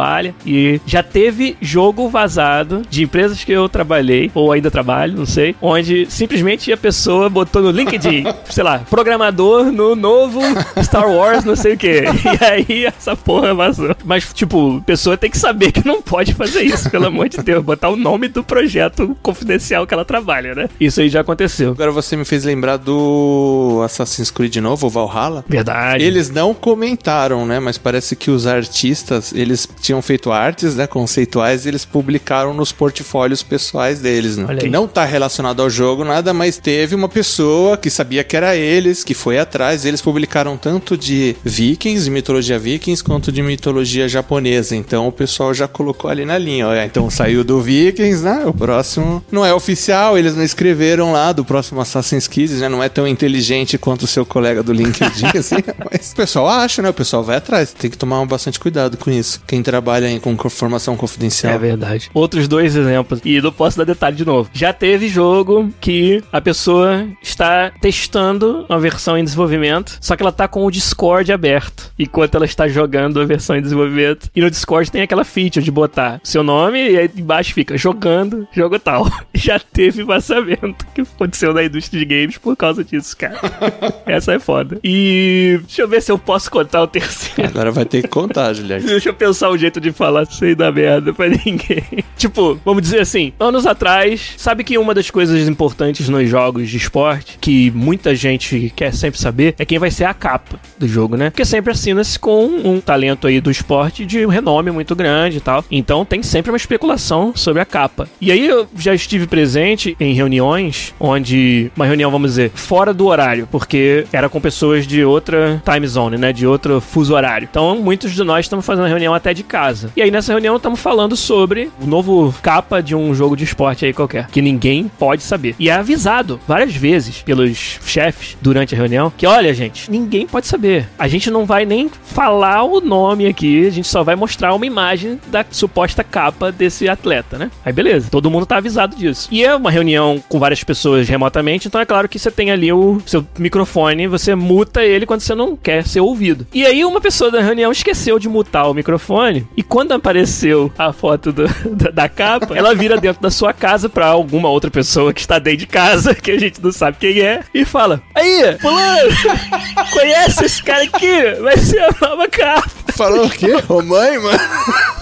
Speaker 1: e já teve jogo vazado de empresas que eu trabalhei, ou ainda trabalho, não sei, onde simplesmente a pessoa botou no LinkedIn, *laughs* sei lá, programador no novo Star Wars, não sei o que. *laughs* E aí essa porra vazou. Mas, tipo, a pessoa tem que saber que não pode fazer isso, pelo amor de Deus, botar o nome do projeto confidencial que ela trabalha, né? Isso aí já aconteceu.
Speaker 2: Agora você me fez lembrar do Assassin's Creed novo, o Valhalla.
Speaker 1: Verdade.
Speaker 2: Eles não comentaram, né? Mas parece que os artistas, eles tinham feito artes, né? Conceituais, e eles publicaram nos portfólios pessoais deles, né? Que não tá relacionado ao jogo, nada, mas teve uma pessoa que sabia que era eles, que foi atrás. Eles publicaram tanto de vikings, de mitologia vikings, quanto de mitologia japonesa. Então o pessoal já colocou ali na linha. Olha, então saiu do vikings, né? O próximo não é oficial, eles não escreveram lá do próximo Assassin's Creed, né? Não é tão inteligente quanto o seu colega do LinkedIn, *laughs* assim. Mas o pessoal acha, né? O pessoal vai atrás. Tem que tomar bastante cuidado com isso. Quem trabalha aí com formação confidencial.
Speaker 1: É verdade. Outros dois exemplos. E não posso dar detalhe de novo. Já teve jogo que a pessoa está testando uma versão em desenvolvimento, só que ela tá com o Discord aberto enquanto ela está jogando a versão em desenvolvimento. E no Discord tem aquela feature de botar seu nome e aí embaixo fica jogando, jogo tal. *laughs* Já teve vazamento que aconteceu na indústria de games por causa disso, cara. *laughs* Essa é foda. E deixa eu ver se eu posso contar o terceiro.
Speaker 2: Agora vai ter que contar, Juliette. *laughs*
Speaker 1: Deixa eu pensar um jeito de falar sem dar merda pra ninguém. *laughs* tipo, vamos dizer assim, anos atrás, sabe que uma das coisas importantes nos jogos de esporte, que muita gente quer sempre saber, é quem vai ser a capa do jogo, né? Porque sempre assina-se com um talento aí do esporte de renome muito grande e tal. Então tem sempre uma especulação sobre a capa. E aí eu já estive presente em reuniões onde uma reunião, vamos dizer, fora do horário, porque era com pessoas de outra time zone, né? De outro fuso horário. Então muitos de nós estamos fazendo a reunião até de casa. E aí nessa reunião estamos falando sobre o novo capa de um jogo de esporte aí qualquer, que ninguém pode saber. E é avisado várias vezes pelos chefes durante a reunião que, olha, gente, ninguém pode saber. A gente não vai nem falar o nome aqui, a gente só vai mostrar uma imagem da suposta capa desse atleta, né? Aí beleza, todo mundo tá avisado disso. E é uma reunião com várias pessoas remotamente, então é claro que você tem ali o seu microfone, você muta ele quando você não quer ser ouvido. E aí uma pessoa da reunião esqueceu de mutar o microfone e quando apareceu a foto do, *laughs* da, da capa, ela vira dentro da sua casa pra alguma outra pessoa que está dentro de casa, *laughs* que a gente não sabe quem é, e fala: Aí, fulano, *laughs* conhece esse cara aqui? Vai ser a nova capa.
Speaker 2: Falou o quê? Ô mãe, mano?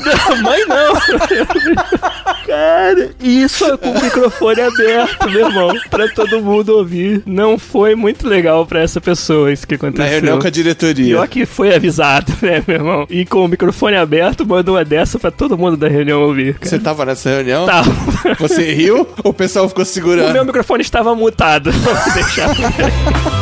Speaker 1: Não, mãe não. Cara, isso com o microfone aberto, meu irmão, pra todo mundo ouvir. Não foi muito legal pra essa pessoa isso que aconteceu.
Speaker 2: Na reunião com a diretoria.
Speaker 1: Pior que foi avisado, né, meu irmão? E com o microfone aberto, mandou uma dessa pra todo mundo da reunião ouvir. Cara.
Speaker 2: Você tava nessa reunião?
Speaker 1: Tava.
Speaker 2: Você riu ou o pessoal ficou
Speaker 1: O
Speaker 2: segurando?
Speaker 1: meu microfone estava mutado. *laughs* Vou deixar. *laughs*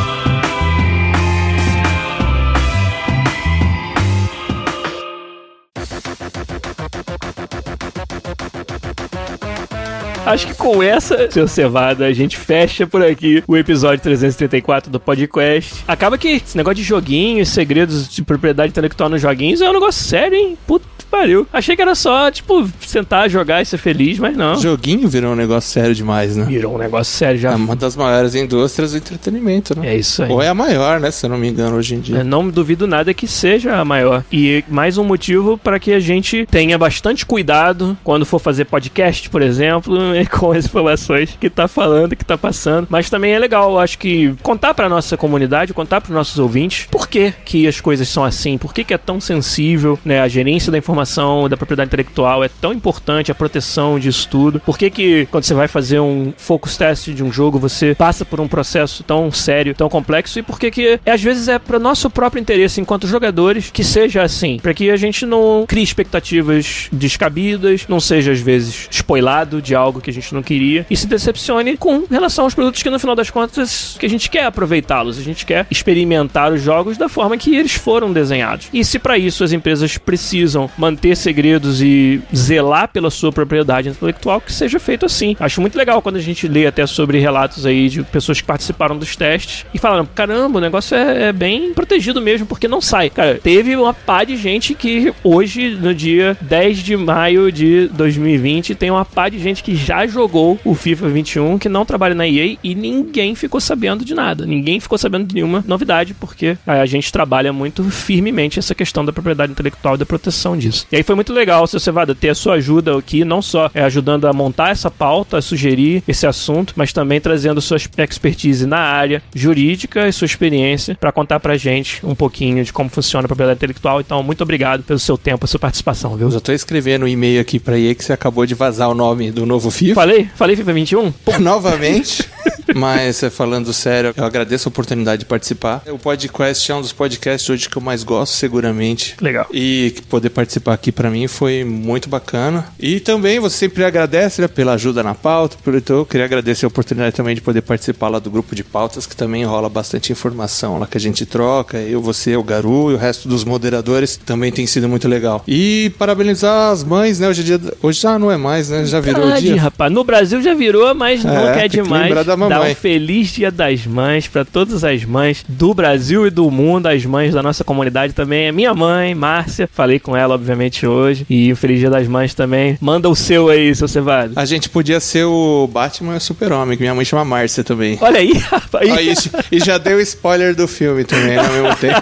Speaker 1: Acho que com essa, seu cevada, a gente fecha por aqui o episódio 334 do podcast. Acaba que esse negócio de joguinhos, segredos de propriedade intelectual nos joguinhos é um negócio sério, hein? Puta pariu. Achei que era só, tipo, sentar, jogar e ser feliz, mas não.
Speaker 2: Joguinho virou um negócio sério demais, né?
Speaker 1: Virou um negócio sério
Speaker 2: É
Speaker 1: já.
Speaker 2: uma das maiores indústrias do entretenimento, né?
Speaker 1: É isso aí.
Speaker 2: Ou é a maior, né? Se eu não me engano, hoje em dia.
Speaker 1: Eu não duvido nada que seja a maior. E mais um motivo para que a gente tenha bastante cuidado quando for fazer podcast, por exemplo, *laughs* com as informações que tá falando, que tá passando. Mas também é legal, eu acho que contar pra nossa comunidade, contar pros nossos ouvintes por que, que as coisas são assim, por que, que é tão sensível, né? A gerência da informação, da propriedade intelectual é tão importante, a proteção disso tudo. Por que, que quando você vai fazer um focus test de um jogo, você passa por um processo tão sério, tão complexo, e por que, que às vezes é para nosso próprio interesse enquanto jogadores que seja assim, para que a gente não crie expectativas descabidas, não seja às vezes spoilado de algo que a gente não queria e se decepcione com relação aos produtos que no final das contas que a gente quer aproveitá-los, a gente quer experimentar os jogos da forma que eles foram desenhados. E se para isso as empresas precisam manter segredos e zelar pela sua propriedade intelectual, que seja feito assim. Acho muito legal quando a gente lê até sobre relatos aí de pessoas que participaram dos testes e falaram: caramba, o negócio é, é bem protegido mesmo, porque não sai. Cara, teve uma pá de gente que hoje, no dia 10 de maio de 2020, tem uma pá de gente que já jogou o FIFA 21 que não trabalha na EA e ninguém ficou sabendo de nada. Ninguém ficou sabendo de nenhuma novidade, porque a gente trabalha muito firmemente essa questão da propriedade intelectual e da proteção disso. E aí foi muito legal, seu Cevada, ter a sua ajuda aqui, não só é, ajudando a montar essa pauta, a sugerir esse assunto, mas também trazendo sua expertise na área jurídica e sua experiência para contar pra gente um pouquinho de como funciona a propriedade intelectual. Então, muito obrigado pelo seu tempo, a sua participação, viu?
Speaker 2: Eu já tô escrevendo um e-mail aqui pra EA que você acabou de vazar o nome do novo FIFA.
Speaker 1: Falei? Falei FIFA 21? *laughs*
Speaker 2: Novamente. Mas é, falando sério, eu agradeço a oportunidade de participar. O podcast é um dos podcasts hoje que eu mais gosto, seguramente.
Speaker 1: Legal.
Speaker 2: E poder participar aqui pra mim foi muito bacana. E também você sempre agradece né, pela ajuda na pauta. por- Então eu queria agradecer a oportunidade também de poder participar lá do grupo de pautas, que também rola bastante informação lá que a gente troca. Eu, você, o Garu e o resto dos moderadores também tem sido muito legal. E parabenizar as mães, né? Hoje, é dia, hoje já não é mais, né? Já virou
Speaker 1: Verdade,
Speaker 2: dia.
Speaker 1: rapaz. No Brasil já virou, mas não
Speaker 2: É,
Speaker 1: quer
Speaker 2: tem que
Speaker 1: demais.
Speaker 2: lembrar da mamãe.
Speaker 1: um feliz dia das mães pra todas as mães do Brasil e do mundo, as mães da nossa comunidade também. É minha mãe, Márcia. Falei com ela, obviamente, exatamente hoje. E um Feliz Dia das Mães também. Manda o seu aí, seu Cevado.
Speaker 2: A gente podia ser o Batman e o Super-Homem, que minha mãe chama Márcia também.
Speaker 1: Olha aí, *laughs* rapaz.
Speaker 2: Ó, e, e já deu spoiler do filme também, né, ao mesmo *laughs* tempo.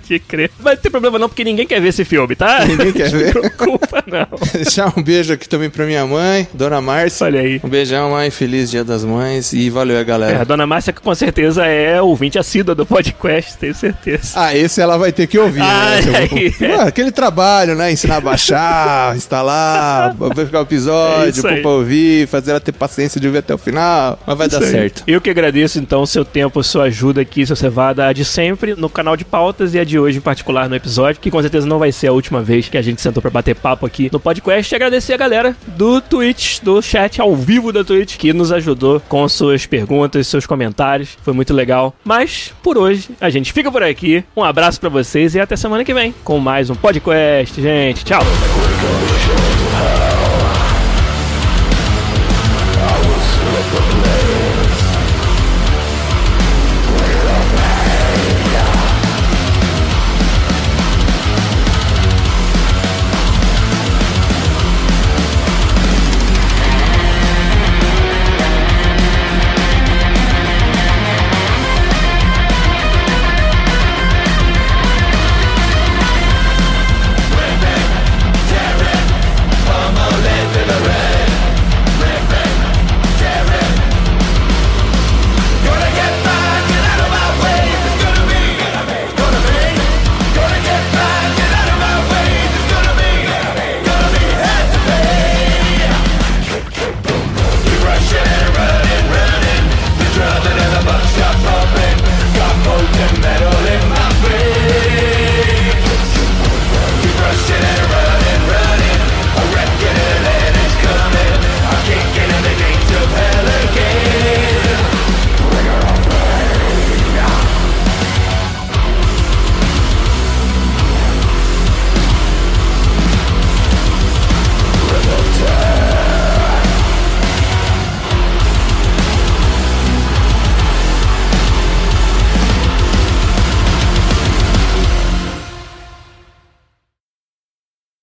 Speaker 2: *laughs*
Speaker 1: Pode crer. Mas não tem problema não, porque ninguém quer ver esse filme, tá?
Speaker 2: Ninguém quer *laughs* ver.
Speaker 1: Não se preocupa, não. *laughs*
Speaker 2: Deixar um beijo aqui também pra minha mãe, Dona Márcia.
Speaker 1: Olha aí.
Speaker 2: Um beijão, mãe. Feliz Dia das Mães. E valeu,
Speaker 1: É, a
Speaker 2: galera.
Speaker 1: dona Márcia que com certeza é ouvinte assídua do podcast, tenho certeza.
Speaker 2: Ah, esse ela vai ter que ouvir,
Speaker 1: Ah,
Speaker 2: né?
Speaker 1: aí, é.
Speaker 2: Ah, aquele trabalho, né? Ensinar a baixar, instalar, verificar o
Speaker 1: É
Speaker 2: episódio,
Speaker 1: aí.
Speaker 2: pra ouvir, fazer ela ter paciência de ouvir até o final. Mas vai dar
Speaker 1: Isso aí.
Speaker 2: certo.
Speaker 1: Eu que agradeço, então, o seu tempo, sua ajuda aqui, seu cevada, a de sempre no canal de pautas e a de hoje em particular no episódio, que com certeza não vai ser a última vez que a gente sentou pra bater papo aqui no podcast. E agradecer a galera do Twitch, do chat ao vivo da Twitch, que nos ajudou com suas perguntas, seus comentários. Foi muito legal. Mas, por hoje, a gente fica por aqui. Um abraço pra vocês e até semana que vem com mais um podcast, gente. Tchau!